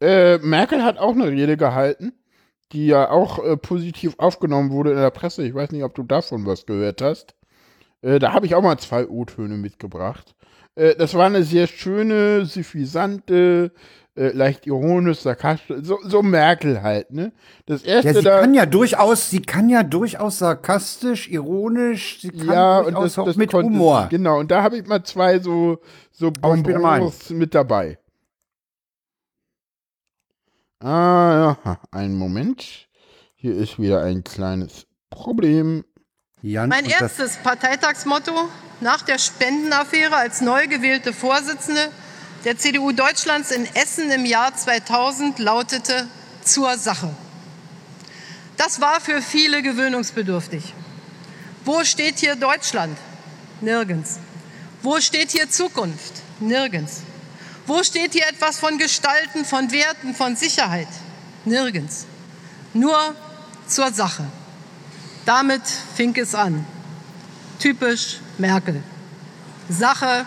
Äh, Merkel hat auch eine Rede gehalten, die ja auch äh, positiv aufgenommen wurde in der Presse. Ich weiß nicht, ob du davon was gehört hast. Äh, da habe ich auch mal zwei O-Töne mitgebracht. Äh, das war eine sehr schöne, suffisante, äh, leicht ironisch, sarkastisch, so, so Merkel halt, ne? Das erste Ja, sie da. kann ja durchaus, sie kann ja durchaus sarkastisch, ironisch, sie kann ja, und durchaus das, auch das mit konnte. Humor. Genau, und da habe ich mal zwei so, so. Bonbons mit dabei. Ah, ja, einen Moment. Hier ist wieder ein kleines Problem. Jan, Mein erstes Parteitagsmotto nach der Spendenaffäre als neu gewählte Vorsitzende der CDU Deutschlands in Essen im Jahr 2000 lautete zur Sache. Das war für viele gewöhnungsbedürftig. Wo steht hier Deutschland? Nirgends. Wo steht hier Zukunft? Nirgends. Wo steht hier etwas von Gestalten, von Werten, von Sicherheit? Nirgends. Nur zur Sache. Damit fing es an. Typisch Merkel. Sache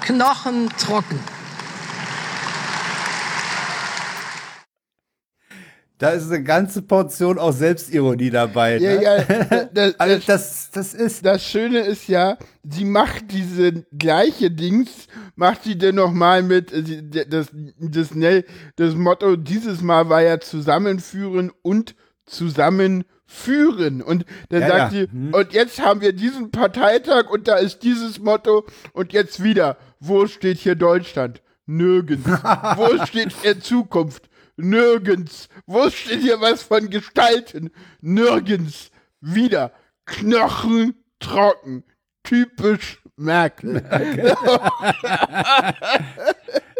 knochentrocken. da ist eine ganze Portion auch Selbstironie dabei. Ja, ne? ja, das, Also das, das, das ist, das Schöne ist ja, sie macht diese gleiche Dings, macht sie denn noch mal mit, äh, das, das, das Motto dieses Mal war ja zusammenführen und zusammenführen. Und dann Ja, sagt ja. sie, und jetzt haben wir diesen Parteitag und da ist dieses Motto und jetzt wieder, wo steht hier Deutschland? Nirgends. wo steht hier Zukunft? Nirgends. Wo steht hier was von Gestalten? Nirgends. Wieder. Knochen trocken. Typisch Merkel.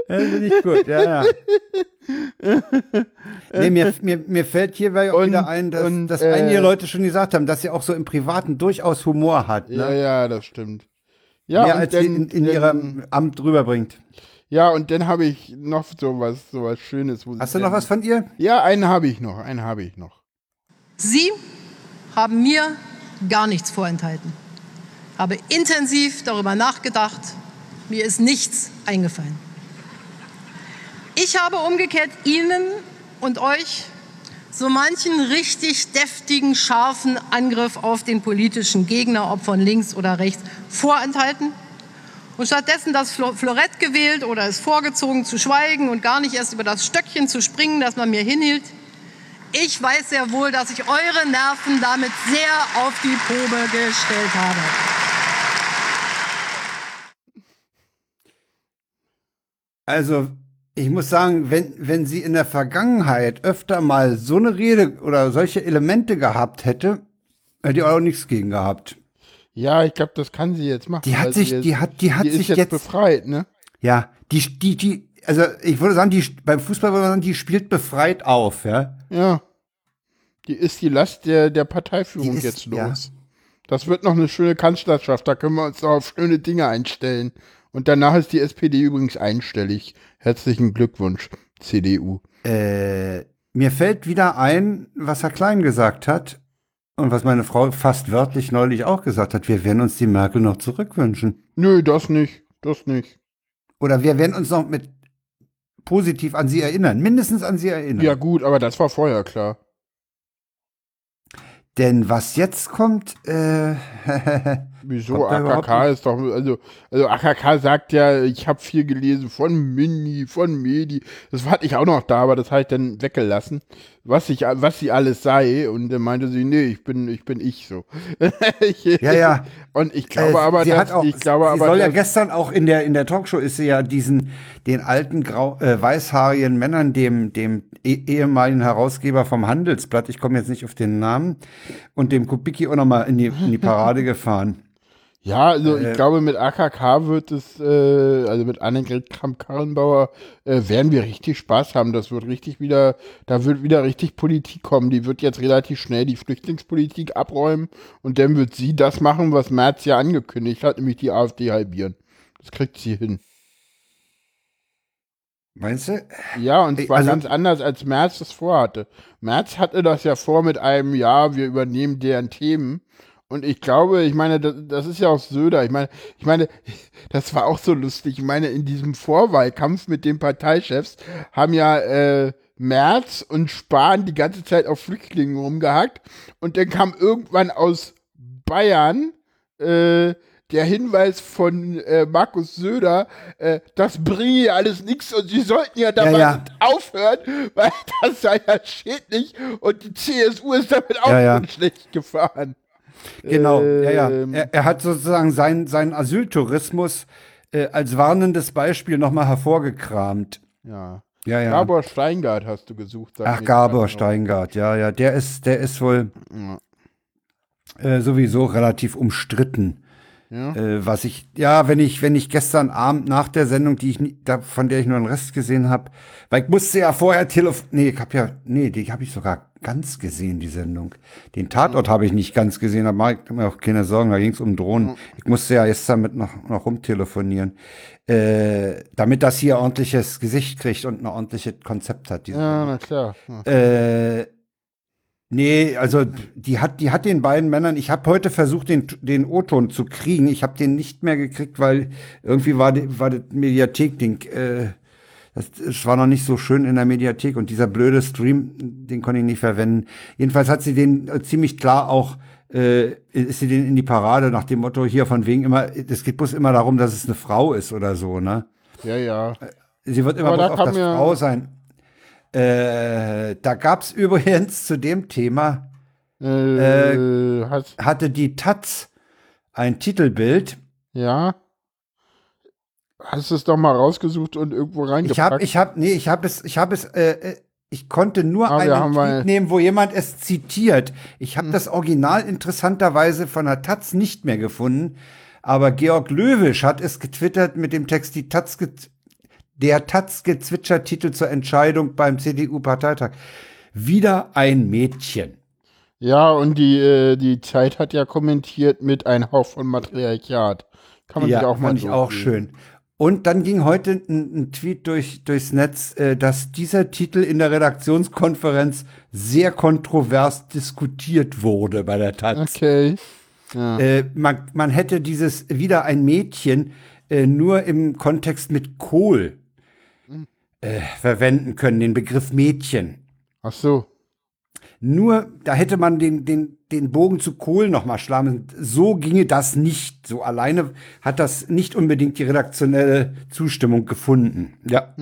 das finde ich gut, ja, ja. nee, mir, mir, mir fällt hierbei auch Und- wieder ein, dass, und, dass äh, einige Leute schon gesagt haben, dass sie auch so im Privaten durchaus Humor hat. Ne? Ja, ja, das stimmt. Ja, Mehr und als sie in, in dann- ihrem Amt rüberbringt. Ja, und dann habe ich noch sowas, sowas Schönes. wo sie Hast du dann- noch was von ihr? Ja, einen habe ich noch, einen habe ich noch. Sie haben mir gar nichts vorenthalten. Habe intensiv darüber nachgedacht. Mir ist nichts eingefallen. Ich habe umgekehrt Ihnen und euch so manchen richtig deftigen, scharfen Angriff auf den politischen Gegner, ob von links oder rechts, vorenthalten und stattdessen das Flo- Florett gewählt oder es vorgezogen zu schweigen und gar nicht erst über das Stöckchen zu springen, das man mir hinhielt. Ich weiß sehr wohl, dass ich eure Nerven damit sehr auf die Probe gestellt habe. Also, ich muss sagen, wenn, wenn sie in der Vergangenheit öfter mal so eine Rede oder solche Elemente gehabt hätte, hätte ich auch nichts gegen gehabt. Ja, ich glaube, das kann sie jetzt machen. Die hat sich, sie die hat, die hat die sich jetzt, jetzt, befreit, ne? ja, die, die, die, also ich würde sagen, die beim Fußball würde man sagen, die spielt befreit auf, ja. Ja. Die ist die Last der, der Parteiführung ist- jetzt ja. los. Das wird noch eine schöne Kanzlerschaft, da können wir uns auf schöne Dinge einstellen. Und danach ist die SPD übrigens einstellig. Herzlichen Glückwunsch, CDU. Äh, mir fällt wieder ein, was Herr Klein gesagt hat und was meine Frau fast wörtlich neulich auch gesagt hat. Wir werden uns die Merkel noch zurückwünschen. Nö, das nicht. Das nicht. Oder wir werden uns noch mit positiv an sie erinnern, mindestens an sie erinnern. Ja, gut, aber das war vorher klar. Denn was jetzt kommt, äh, Wieso? AKK ist doch, also, also AKK sagt ja, ich habe viel gelesen von Mini, von Medi. Das hatte ich auch noch da, aber das habe ich dann weggelassen, was ich, was sie alles sei. Und dann meinte sie, nee, ich bin, ich bin ich so. ich, ja, ja. Und ich glaube Äh, aber, sie dass, hat auch, ich glaube sie aber, soll ja gestern auch in der in der Talkshow ist sie ja diesen den alten grau, äh, weißhaarigen Männern dem dem eh- ehemaligen Herausgeber vom Handelsblatt, ich komme jetzt nicht auf den Namen, und dem Kubicki auch noch mal in die in die Parade gefahren. Ja, also Äh, ich glaube, mit AKK wird es, äh, also mit Annegret Kramp-Karrenbauer, äh, werden wir richtig Spaß haben. Das wird richtig wieder, da wird wieder richtig Politik kommen. Die wird jetzt relativ schnell die Flüchtlingspolitik abräumen und dann wird sie das machen, was Merz ja angekündigt hat, nämlich die AfD halbieren. Das kriegt sie hin. Meinst du? Ja, und zwar also- ganz anders, als Merz das vorhatte. Merz hatte das ja vor mit einem, ja, wir übernehmen deren Themen. Und ich glaube, ich meine, das, das ist ja auch Söder. Ich meine, ich meine, das war auch so lustig. Ich meine, in diesem Vorwahlkampf mit den Parteichefs haben ja äh, Merz und Spahn die ganze Zeit auf Flüchtlingen rumgehackt. Und dann kam irgendwann aus Bayern äh, der Hinweis von äh, Markus Söder, äh, das bringe ja alles nichts und sie sollten ja dabei ja. aufhören, weil das sei ja schädlich und die CSU ist damit auch Ja, ja. schon schlecht gefahren. Genau, ja, ja. Ähm. Er, er hat sozusagen seinen seinen Asyltourismus äh, als warnendes Beispiel nochmal hervorgekramt. Ja. Ja, ja. Gabor Steingart hast du gesucht. Ach, Gabor. Steingart, ja, ja, der ist, der ist wohl äh, sowieso relativ umstritten. Ja. Äh, was ich, ja, wenn ich, wenn ich gestern Abend nach der Sendung, die ich, da, von der ich nur den Rest gesehen habe, weil ich musste ja vorher telefon, nee, ich habe ja, nee, die habe ich sogar ganz gesehen, die Sendung. Den Tatort habe ich nicht ganz gesehen, da mache ich mir auch keine Sorgen, da ging es um Drohnen. Ich musste ja jetzt damit noch, noch rumtelefonieren, äh, damit das hier ordentliches Gesicht kriegt und ein ordentliches Konzept hat. Ja, na klar. Äh, nee, also die hat, die hat den beiden Männern, ich habe heute versucht, den, den O-Ton zu kriegen. Ich habe den nicht mehr gekriegt, weil irgendwie war, die, war das Mediathek-Ding, äh, das, das war noch nicht so schön in der Mediathek und dieser blöde Stream, den konnte ich nicht verwenden. Jedenfalls hat sie den äh, ziemlich klar auch, äh, ist sie den in die Parade nach dem Motto hier von wegen immer, es geht bloß immer darum, dass es eine Frau ist oder so, ne? ja, ja. Sie wird immer da bloß auf das ja- Frau sein. Äh, da gab's übrigens zu dem Thema, Äh, hast, hatte die Taz ein Titelbild. ja. Hast du es doch mal rausgesucht und irgendwo reingepackt? Ich habe, ich habe, nee, ich habe es, ich habe es, äh, äh, ich konnte nur Ah, einen Tweet nehmen, wo jemand es zitiert. Ich habe das Original interessanterweise von der Taz nicht mehr gefunden, aber Georg Löwisch hat es getwittert mit dem Text die Taz der Taz gezwitschert Titel zur Entscheidung beim CDU-Parteitag. Wieder ein Mädchen. Ja, und die, äh, die Zeit hat ja kommentiert mit ein Hauch von Matriarchat. Kann man sich auch mal fand ich auch durchlesen. schön. Und dann ging heute ein, ein Tweet durch, durchs Netz, äh, dass dieser Titel in der Redaktionskonferenz sehr kontrovers diskutiert wurde bei der Taz. Okay. Ja. Äh, man, man hätte dieses wieder ein Mädchen äh, nur im Kontext mit Kohl äh, verwenden können, den Begriff Mädchen. Ach so. Nur, da hätte man den, den, den Bogen zu Kohl noch mal schlagen. So ginge das nicht. So alleine hat das nicht unbedingt die redaktionelle Zustimmung gefunden. Ja.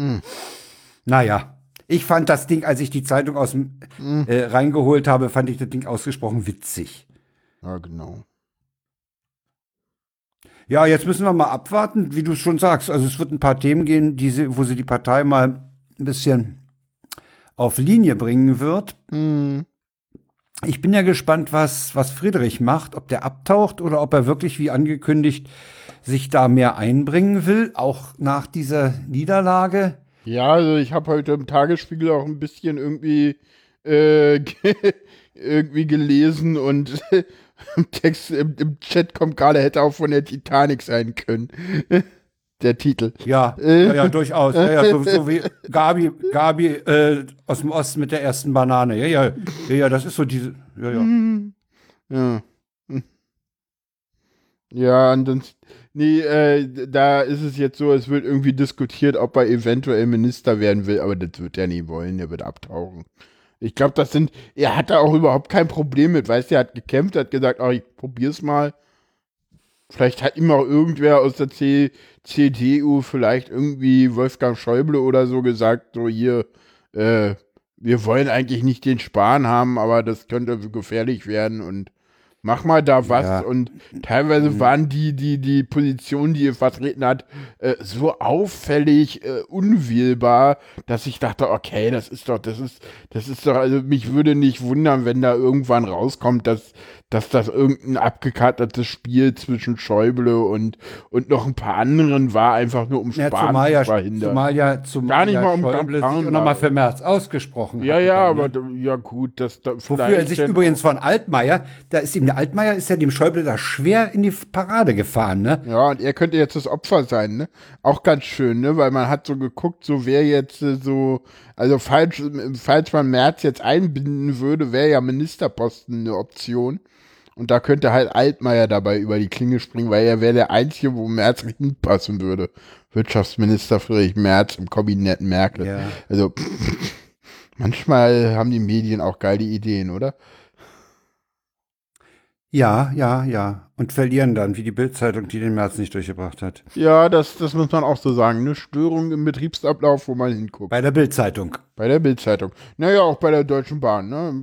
Naja. Ich fand das Ding, als ich die Zeitung aus dem äh, reingeholt habe, fand ich das Ding ausgesprochen witzig. Ja, genau. Ja, jetzt müssen wir mal abwarten, wie du schon sagst. Also es wird ein paar Themen gehen, die sie, wo sie die Partei mal ein bisschen auf Linie bringen wird. Mhm. Ich bin ja gespannt, was, was Friedrich macht, ob der abtaucht oder ob er wirklich, wie angekündigt, sich da mehr einbringen will, auch nach dieser Niederlage. Ja, also ich habe heute im Tagesspiegel auch ein bisschen irgendwie äh, irgendwie gelesen und im Text, im, im Chat kommt gerade, hätte auch von der Titanic sein können. Der Titel. Ja, ja, ja, durchaus. Ja, ja, so, so wie Gabi, Gabi äh, aus dem Osten mit der ersten Banane. Ja, ja, ja, ja, das ist so diese. Ja, ja. Ja. Ja, und dann, nee, äh, da ist es jetzt so, es wird irgendwie diskutiert, ob er eventuell Minister werden will, aber das wird er nie wollen, der wird abtauchen. Ich glaube, das sind, er hat da auch überhaupt kein Problem mit, weißt du, er hat gekämpft, hat gesagt, ach, ich probier's mal. Vielleicht hat ihm auch irgendwer aus der C CDU, vielleicht irgendwie Wolfgang Schäuble oder so gesagt, so hier, äh, wir wollen eigentlich nicht den Spahn haben, aber das könnte gefährlich werden und mach mal da was. Ja. Und teilweise waren die, die, die Positionen, die er vertreten hat, äh, so auffällig äh, unwählbar, dass ich dachte, okay, das ist doch, das ist, das ist doch, also mich würde nicht wundern, wenn da irgendwann rauskommt, dass, dass das irgendein abgekartetes Spiel zwischen Schäuble und, und noch ein paar anderen war, einfach nur um Ja, Spahn zumal ja, zu verhindern. zumal ja, zumal Gar nicht ja mal um Schäuble sich Kampagnen, auch nochmal für März ausgesprochen ja, ja, dann, ne? aber da- ja gut, das da Wofür er sich übrigens von Altmaier, da ist ihm der Altmaier ist ja dem Schäuble da schwer in die Parade gefahren, ne? Ja, und er könnte jetzt das Opfer sein, ne? Auch ganz schön, ne? Weil man hat so geguckt, so wer jetzt äh, so, also falls, falls man Merz jetzt einbinden würde, wäre ja Ministerposten eine Option. Und da könnte halt Altmaier dabei über die Klinge springen, weil er wäre der Einzige, wo Merz hinpassen würde. Wirtschaftsminister Friedrich Merz im Kabinett Merkel. Ja. Also manchmal haben die Medien auch geile Ideen, oder? Ja, ja, ja. Und verlieren dann, wie die Bildzeitung, die den März nicht durchgebracht hat. Ja, das, das muss man auch so sagen. Eine Störung im Betriebsablauf, wo man hinguckt. Bei der Bildzeitung. Bei der Bildzeitung. Naja, auch bei der Deutschen Bahn, ne?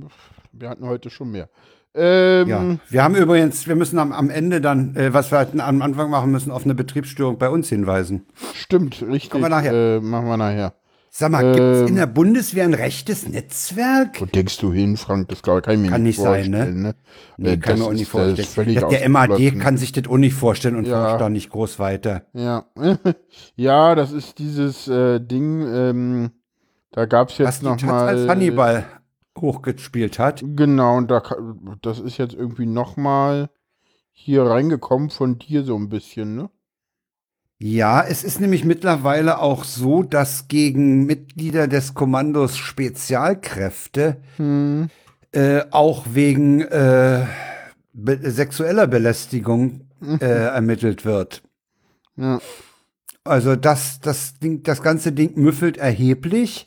Wir hatten heute schon mehr. Ähm, Ja. Wir haben übrigens, wir müssen am, am Ende dann, äh, was wir hatten am Anfang machen müssen, auf eine Betriebsstörung bei uns hinweisen. Stimmt, richtig. Kommen wir nachher. Äh, machen wir nachher. Sag mal, gibt es Ähm. in der Bundeswehr ein rechtes Netzwerk? Wo denkst du hin, Frank? Das kann, kann ich mir Kann nicht nicht sein, ne? vorstellen, ne? Nee, Äh, kann das mir auch nicht das ist vorstellen. völlig Der, MAD ausgeschlossen. kann sich das auch nicht vorstellen und Ja. forscht da nicht groß weiter. Ja. ja, das ist dieses äh, Ding, ähm, da gab es jetzt die noch Taz mal. als Hannibal hochgespielt hat. Genau, und da, das ist jetzt irgendwie noch mal hier reingekommen von dir so ein bisschen, ne? Ja, es ist nämlich mittlerweile auch so, dass gegen Mitglieder des Kommandos Spezialkräfte Hm. äh, auch wegen äh, be sexueller Belästigung äh, ermittelt wird. Ja. Also das, das, Ding, das ganze Ding müffelt erheblich.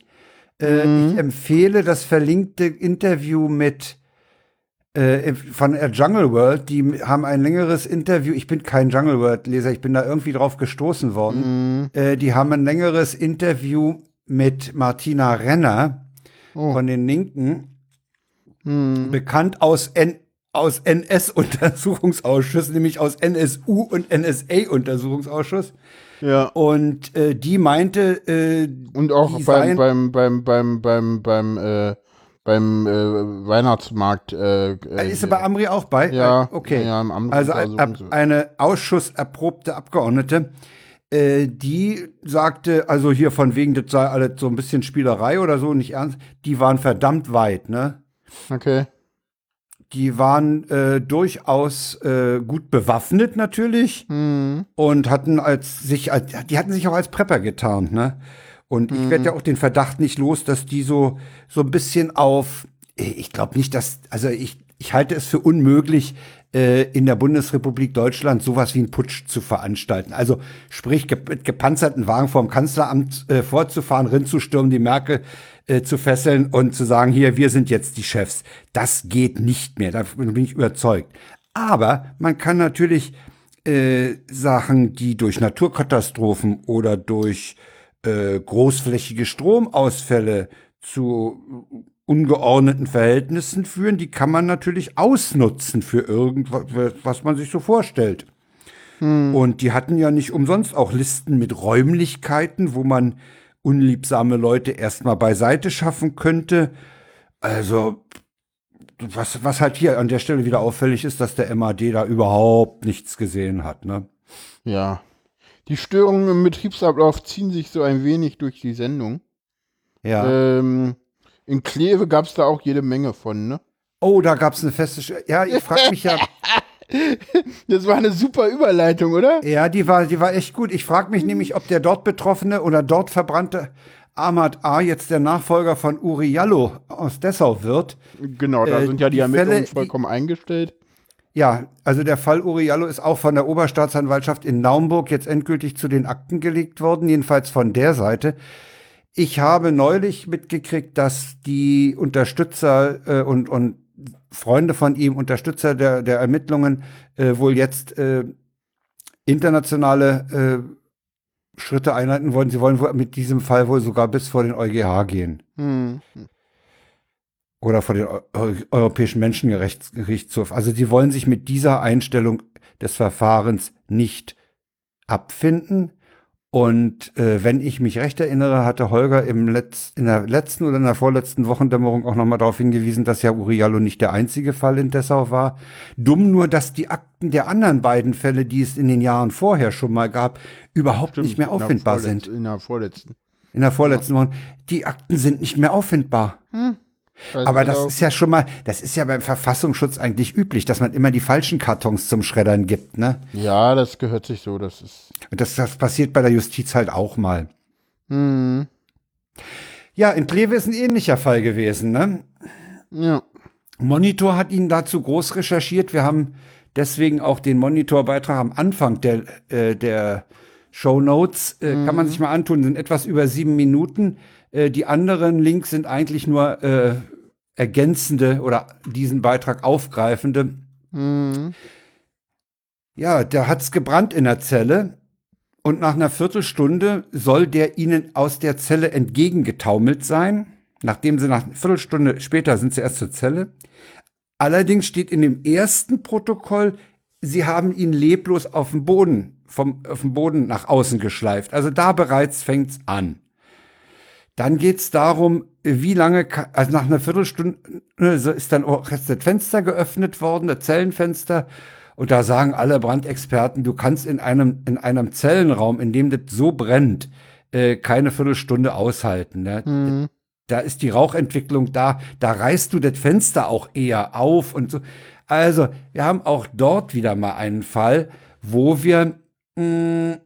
Äh, Ich empfehle das verlinkte Interview mit äh, von der Jungle World. Die haben ein längeres Interview. Ich bin kein Jungle World Leser, ich bin da irgendwie drauf gestoßen worden. Äh, die haben ein längeres Interview mit Martina Renner Oh. von den Linken, bekannt aus N aus NS-Untersuchungsausschuss, nämlich aus NSU und NSA-Untersuchungsausschuss. Ja. Und äh, die meinte, äh, Und auch die beim, beim, beim, beim, beim, beim, äh, beim äh, Weihnachtsmarkt. Äh, äh, ist aber Amri auch bei? Ja, okay. ja, im Amri- also also- ab, eine ausschusserprobte Abgeordnete, äh, die sagte, also hier von wegen, das sei alles so ein bisschen Spielerei oder so, nicht ernst. Die waren verdammt weit, ne? Okay. Die waren äh, durchaus äh, gut bewaffnet natürlich Hm. und hatten als sich, als, die hatten sich auch als Prepper getarnt, ne? Und ich werde ja auch den Verdacht nicht los, dass die so so ein bisschen auf, ich glaube nicht, dass, also ich ich halte es für unmöglich, äh, in der Bundesrepublik Deutschland sowas wie einen Putsch zu veranstalten. Also sprich, mit gepanzerten Wagen vorm Kanzleramt äh, vorzufahren, rinzustürmen, die Merkel äh, zu fesseln und zu sagen, hier, wir sind jetzt die Chefs. Das geht nicht mehr, davon bin ich überzeugt. Aber man kann natürlich äh, Sachen, die durch Naturkatastrophen oder durch äh, großflächige Stromausfälle zu ungeordneten Verhältnissen führen, die kann man natürlich ausnutzen für irgendwas, was man sich so vorstellt. Und die hatten ja nicht umsonst auch Listen mit Räumlichkeiten, wo man unliebsame Leute erstmal beiseite schaffen könnte. Also, was, was halt hier an der Stelle wieder auffällig ist, dass der MAD da überhaupt nichts gesehen hat, ne? Ja. Die Störungen im Betriebsablauf ziehen sich so ein wenig durch die Sendung. Ja. Ähm, in Kleve gab es da auch jede Menge von, ne? oh, da gab's eine feste. Sch ja, ich frage mich ja. Das war eine super Überleitung, oder? Ja, die war, die war echt gut. Ich frage mich nämlich, ob der dort betroffene oder dort verbrannte Ahmad A. jetzt der Nachfolger von Uri Jallo aus Dessau wird. Genau, da Äh, sind ja die, die Ermittlungen Fälle, die- vollkommen eingestellt. Ja, also der Fall Uri Jallo ist auch von der Oberstaatsanwaltschaft in Naumburg jetzt endgültig zu den Akten gelegt worden, jedenfalls von der Seite. Ich habe neulich mitgekriegt, dass die Unterstützer äh, und, und Freunde von ihm, Unterstützer der, der Ermittlungen, äh, wohl jetzt äh, internationale äh, Schritte einleiten wollen. Sie wollen wohl mit diesem Fall wohl sogar bis vor den EuGH gehen. Hm. oder vor den Eu Eu Europäischen Menschengerichtshof. Also sie wollen sich mit dieser Einstellung des Verfahrens nicht abfinden. Und äh, wenn ich mich recht erinnere, hatte Holger im Letz in der letzten oder in der vorletzten Wochendämmerung auch nochmal darauf hingewiesen, dass ja Uriallo nicht der einzige Fall in Dessau war. Dumm nur, dass die Akten der anderen beiden Fälle, die es in den Jahren vorher schon mal gab, überhaupt nicht mehr auffindbar sind. In der vorletzten. In der vorletzten Woche. Die Akten sind nicht mehr auffindbar. Weiß Aber ich das auch. ist ja schon mal, das ist ja beim Verfassungsschutz eigentlich üblich, dass man immer die falschen Kartons zum Schreddern gibt, ne? Ja, das gehört sich so. Das ist. Und das, das passiert bei der Justiz halt auch mal. Hm. Ja, in Kleve ist ein ähnlicher Fall gewesen, ne? Ja. Monitor hat ihn dazu groß recherchiert. Wir haben deswegen auch den Monitorbeitrag am Anfang der, äh, der Show Notes, äh, kann man sich mal antun, sind etwas über sieben Minuten. Äh, die anderen Links sind eigentlich nur äh, ergänzende oder diesen Beitrag aufgreifende. Ja, der hat's gebrannt in der Zelle. Und nach einer Viertelstunde soll der ihnen aus der Zelle entgegengetaumelt sein. Nachdem sie nach einer Viertelstunde später sind sie erst zur Zelle. Allerdings steht in dem ersten Protokoll, sie haben ihn leblos auf dem Boden, vom, auf dem Boden nach außen geschleift. Also da bereits fängt's an. Dann geht's darum, wie lange, also nach einer Viertelstunde so ist dann auch das Fenster geöffnet worden, das Zellenfenster. Und da sagen alle Brandexperten, du kannst in einem, in einem Zellenraum, in dem das so brennt, äh, keine Viertelstunde aushalten. Ne? Da ist die Rauchentwicklung da, da reißt du das Fenster auch eher auf und so. Also, wir haben auch dort wieder mal einen Fall, wo wir, mh,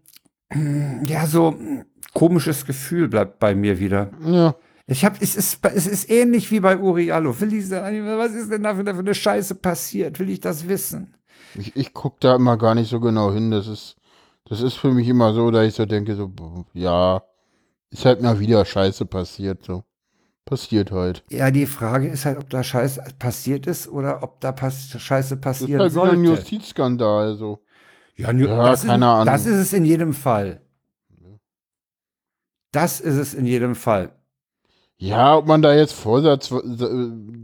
ja, so mh, komisches Gefühl bleibt bei mir wieder. Ja. Ich hab, es ist, es ist ähnlich wie bei Uriallo. Will ich was ist denn da für eine, Scheiße passiert? Will ich das wissen? Ich, ich gucke da immer gar nicht so genau hin. Das ist, das ist für mich immer so, dass ich so denke, so, ja, ist halt mal wieder Scheiße passiert. So. Passiert halt. Ja, die Frage ist halt, ob da Scheiße passiert ist oder ob da pass Scheiße Das ist passieren halt wieder ein sollte. Justizskandal. So. Ja, nu- Ja, das, ist, keine Ahnung. das ist es in jedem Fall. Das ist es in jedem Fall. Ja, ob man da jetzt Vorsatz, äh,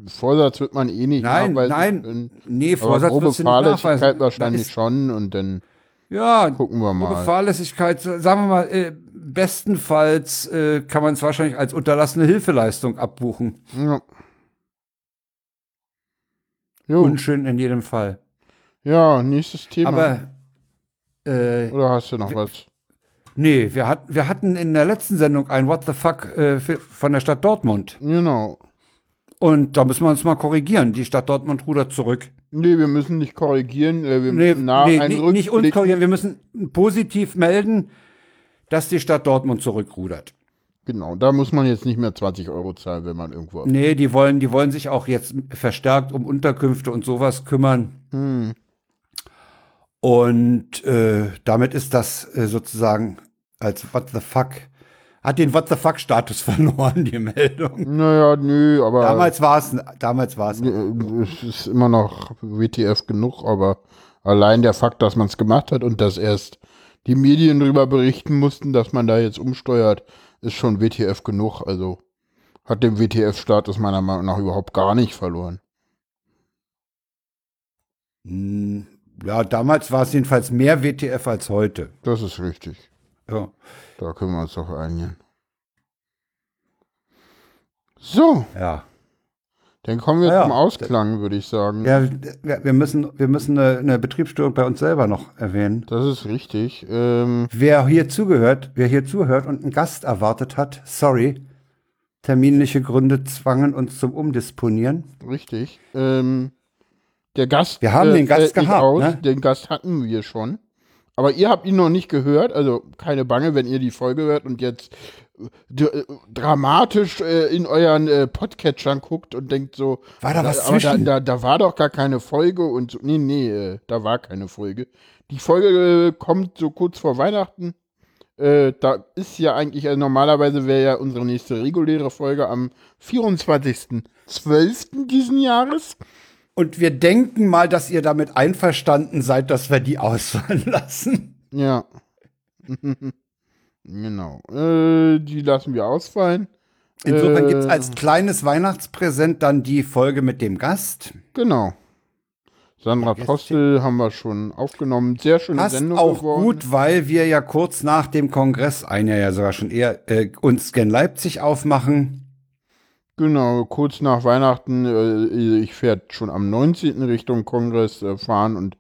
Vorsatz wird man eh nicht Nein, nein. können. Nee, Vorsatz grobe Fahrlässigkeit wahrscheinlich ist- schon und dann Ja, gucken wir grobe mal. Fahrlässigkeit, so- sagen wir mal, äh, bestenfalls äh, kann man es wahrscheinlich als unterlassene Hilfeleistung abbuchen. Ja. Jo, Unschön in jedem Fall. ja, nächstes Thema. Aber äh, Oder hast du noch was? nee, wir, hat, wir hatten in der letzten Sendung ein What the fuck äh, für, von der Stadt Dortmund. Genau. Und da müssen wir uns mal korrigieren. Die Stadt Dortmund rudert zurück. Nee, wir müssen nicht korrigieren. Äh, wir Nee, müssen nach nee, einem nicht, nicht uns Rückblick- korrigieren. Wir müssen positiv melden, dass die Stadt Dortmund zurückrudert. Genau, da muss man jetzt nicht mehr 20 Euro zahlen, wenn man irgendwo. Nee, die wollen, die wollen sich auch jetzt verstärkt um Unterkünfte und sowas kümmern. Und äh, damit ist das äh, sozusagen als What the fuck, hat den What the fuck Status verloren, die Meldung. Naja, nö, aber Damals war es, damals war es. äh, es ist immer noch WTF genug, aber allein der Fakt, dass man es gemacht hat und dass erst die Medien darüber berichten mussten, dass man da jetzt umsteuert, ist schon WTF genug. Also hat den WTF-Status meiner Meinung nach überhaupt gar nicht verloren. Hm, Ja, damals war es jedenfalls mehr WTF als heute. Das ist richtig. Ja. Da können wir uns doch einigen. So, Ja. dann kommen wir ja. zum Ausklang, würde ich sagen. Ja, wir wir müssen, wir müssen eine, eine Betriebsstörung bei uns selber noch erwähnen. Das ist richtig. Ähm, Wer hier zugehört, wer hier zuhört und einen Gast erwartet hat, sorry. Terminliche Gründe zwangen uns zum Umdisponieren. richtig. Ähm, der Gast. Wir haben den Gast gehabt, Aus. ne? Den Gast hatten wir schon. Aber ihr habt ihn noch nicht gehört. Also keine Bange, wenn ihr die Folge hört und jetzt äh, äh, dramatisch äh, in euren äh, Podcatchern guckt und denkt so. War da was aber da, zwischen? da, da war doch gar keine Folge und so. Nee, nee, äh, da war keine Folge. Die Folge äh, kommt so kurz vor Weihnachten. Äh, da ist ja eigentlich, also normalerweise wäre ja unsere nächste reguläre Folge am 24.12. diesen Jahres. Und wir denken mal, dass ihr damit einverstanden seid, dass wir die ausfallen lassen. Ja. genau. Äh, die lassen wir ausfallen. Insofern Äh, gibt's als kleines Weihnachtspräsent dann die Folge mit dem Gast. Genau. Sandra Postel haben wir schon aufgenommen. Sehr schöne Passt Sendung auch geworden. gut, weil wir ja kurz nach dem Kongress, ein Jahr ja sogar schon eher, äh, uns Scan Leipzig aufmachen. Genau, kurz nach Weihnachten. Äh, ich werde schon am 19. Richtung Kongress äh, fahren und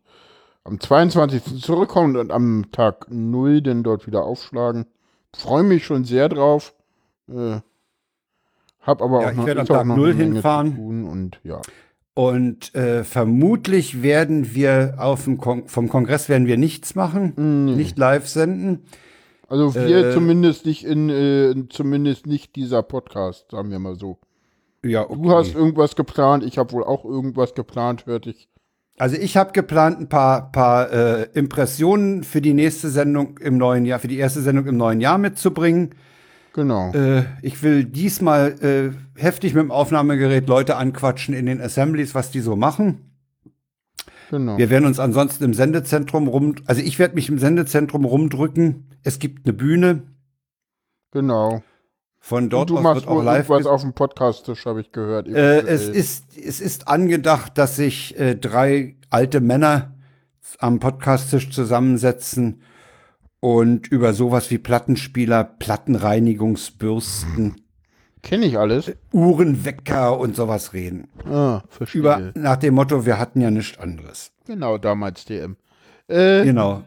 am 22. zurückkommen und am Tag 0 dann dort wieder aufschlagen. Freue mich schon sehr drauf. Äh, hab aber Ja, auch ich noch, werde am Tag noch 0 eine Menge hinfahren. Und ja. Und äh, vermutlich werden wir auf dem Kon vom Kongress werden wir nichts machen, nicht live senden. Also wir Äh, zumindest nicht in, äh, zumindest nicht dieser Podcast, sagen wir mal so. Ja, okay. Du hast irgendwas geplant, ich habe wohl auch irgendwas geplant, hörte ich. Also ich habe geplant, ein paar, paar äh, Impressionen für die nächste Sendung im neuen Jahr, für die erste Sendung im neuen Jahr mitzubringen. Genau. Äh, ich will diesmal äh, heftig mit dem Aufnahmegerät Leute anquatschen in den Assemblies, was die so machen. genau. Wir werden uns ansonsten im Sendezentrum rum, also ich werde mich im Sendezentrum rumdrücken. Es gibt eine Bühne. Genau. Von dort Und du aus machst wird auch live. irgendwas auf dem Podcast-Tisch, habe ich gehört. Äh, es, ist, es ist angedacht, dass sich äh, drei alte Männer am Podcasttisch zusammensetzen und über sowas wie Plattenspieler, Plattenreinigungsbürsten, Kenne ich alles. Uhrenwecker und sowas reden. Ah, verstehe. Über, nach dem Motto, wir hatten ja nichts anderes. Genau, damals DM. Äh, Genau.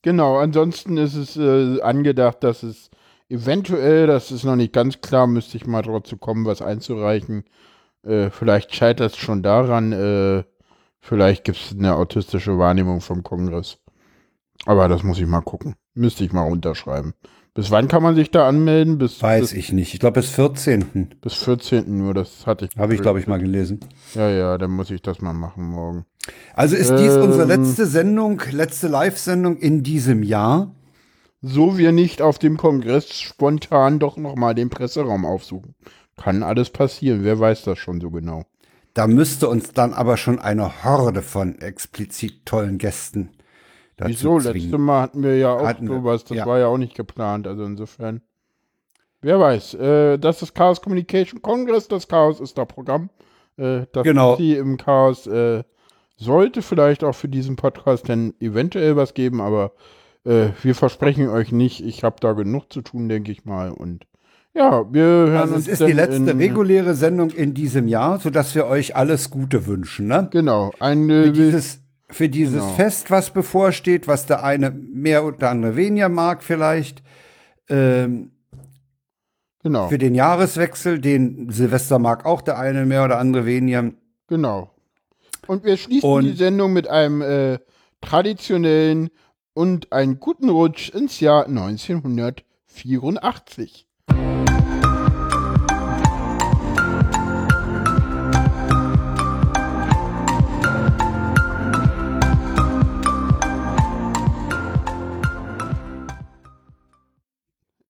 Genau, ansonsten ist es äh, angedacht, dass es eventuell, das ist noch nicht ganz klar, müsste ich mal drauf zu kommen, was einzureichen. Äh, vielleicht scheitert es schon daran, äh, vielleicht gibt es eine autistische Wahrnehmung vom Kongress. Aber das muss ich mal gucken. Müsste ich mal runterschreiben. Bis wann kann man sich da anmelden? Bis, Weiß bis, ich nicht. Ich glaube, bis 14. bis 14. nur, das hatte ich. Habe ich, glaube ich, mal gelesen. Ja, ja, dann muss ich das mal machen morgen. Also ist dies unsere Ähm. letzte Sendung, letzte Live-Sendung in diesem Jahr. So wir nicht auf dem Kongress spontan doch nochmal den Presseraum aufsuchen. Kann alles passieren, wer weiß das schon so genau. Da müsste uns dann aber schon eine Horde von explizit tollen Gästen dazu Wieso? zwingen. Letztes Mal hatten wir ja auch Hatten sowas, das ja. war ja auch nicht geplant, also insofern. Wer weiß, äh, das ist Chaos Communication Congress, das Chaos ist da Programm. Äh, das Genau. Sie im Chaos äh, sollte vielleicht auch für diesen Podcast dann eventuell was geben, aber äh, wir versprechen euch nicht, ich habe da genug zu tun, denke ich mal. Und ja, wir hören Also uns es ist die letzte in, reguläre Sendung in diesem Jahr, sodass wir euch alles Gute wünschen. Ne? Genau, ein Für äh, dieses, für dieses Genau. Fest, was bevorsteht, was der eine mehr und der andere weniger mag vielleicht. Ähm, genau. Für den Jahreswechsel, den Silvester mag auch der eine mehr oder andere weniger. Genau. Und wir schließen Und- die Sendung mit einem äh, traditionellen und einen guten Rutsch ins Jahr 1984.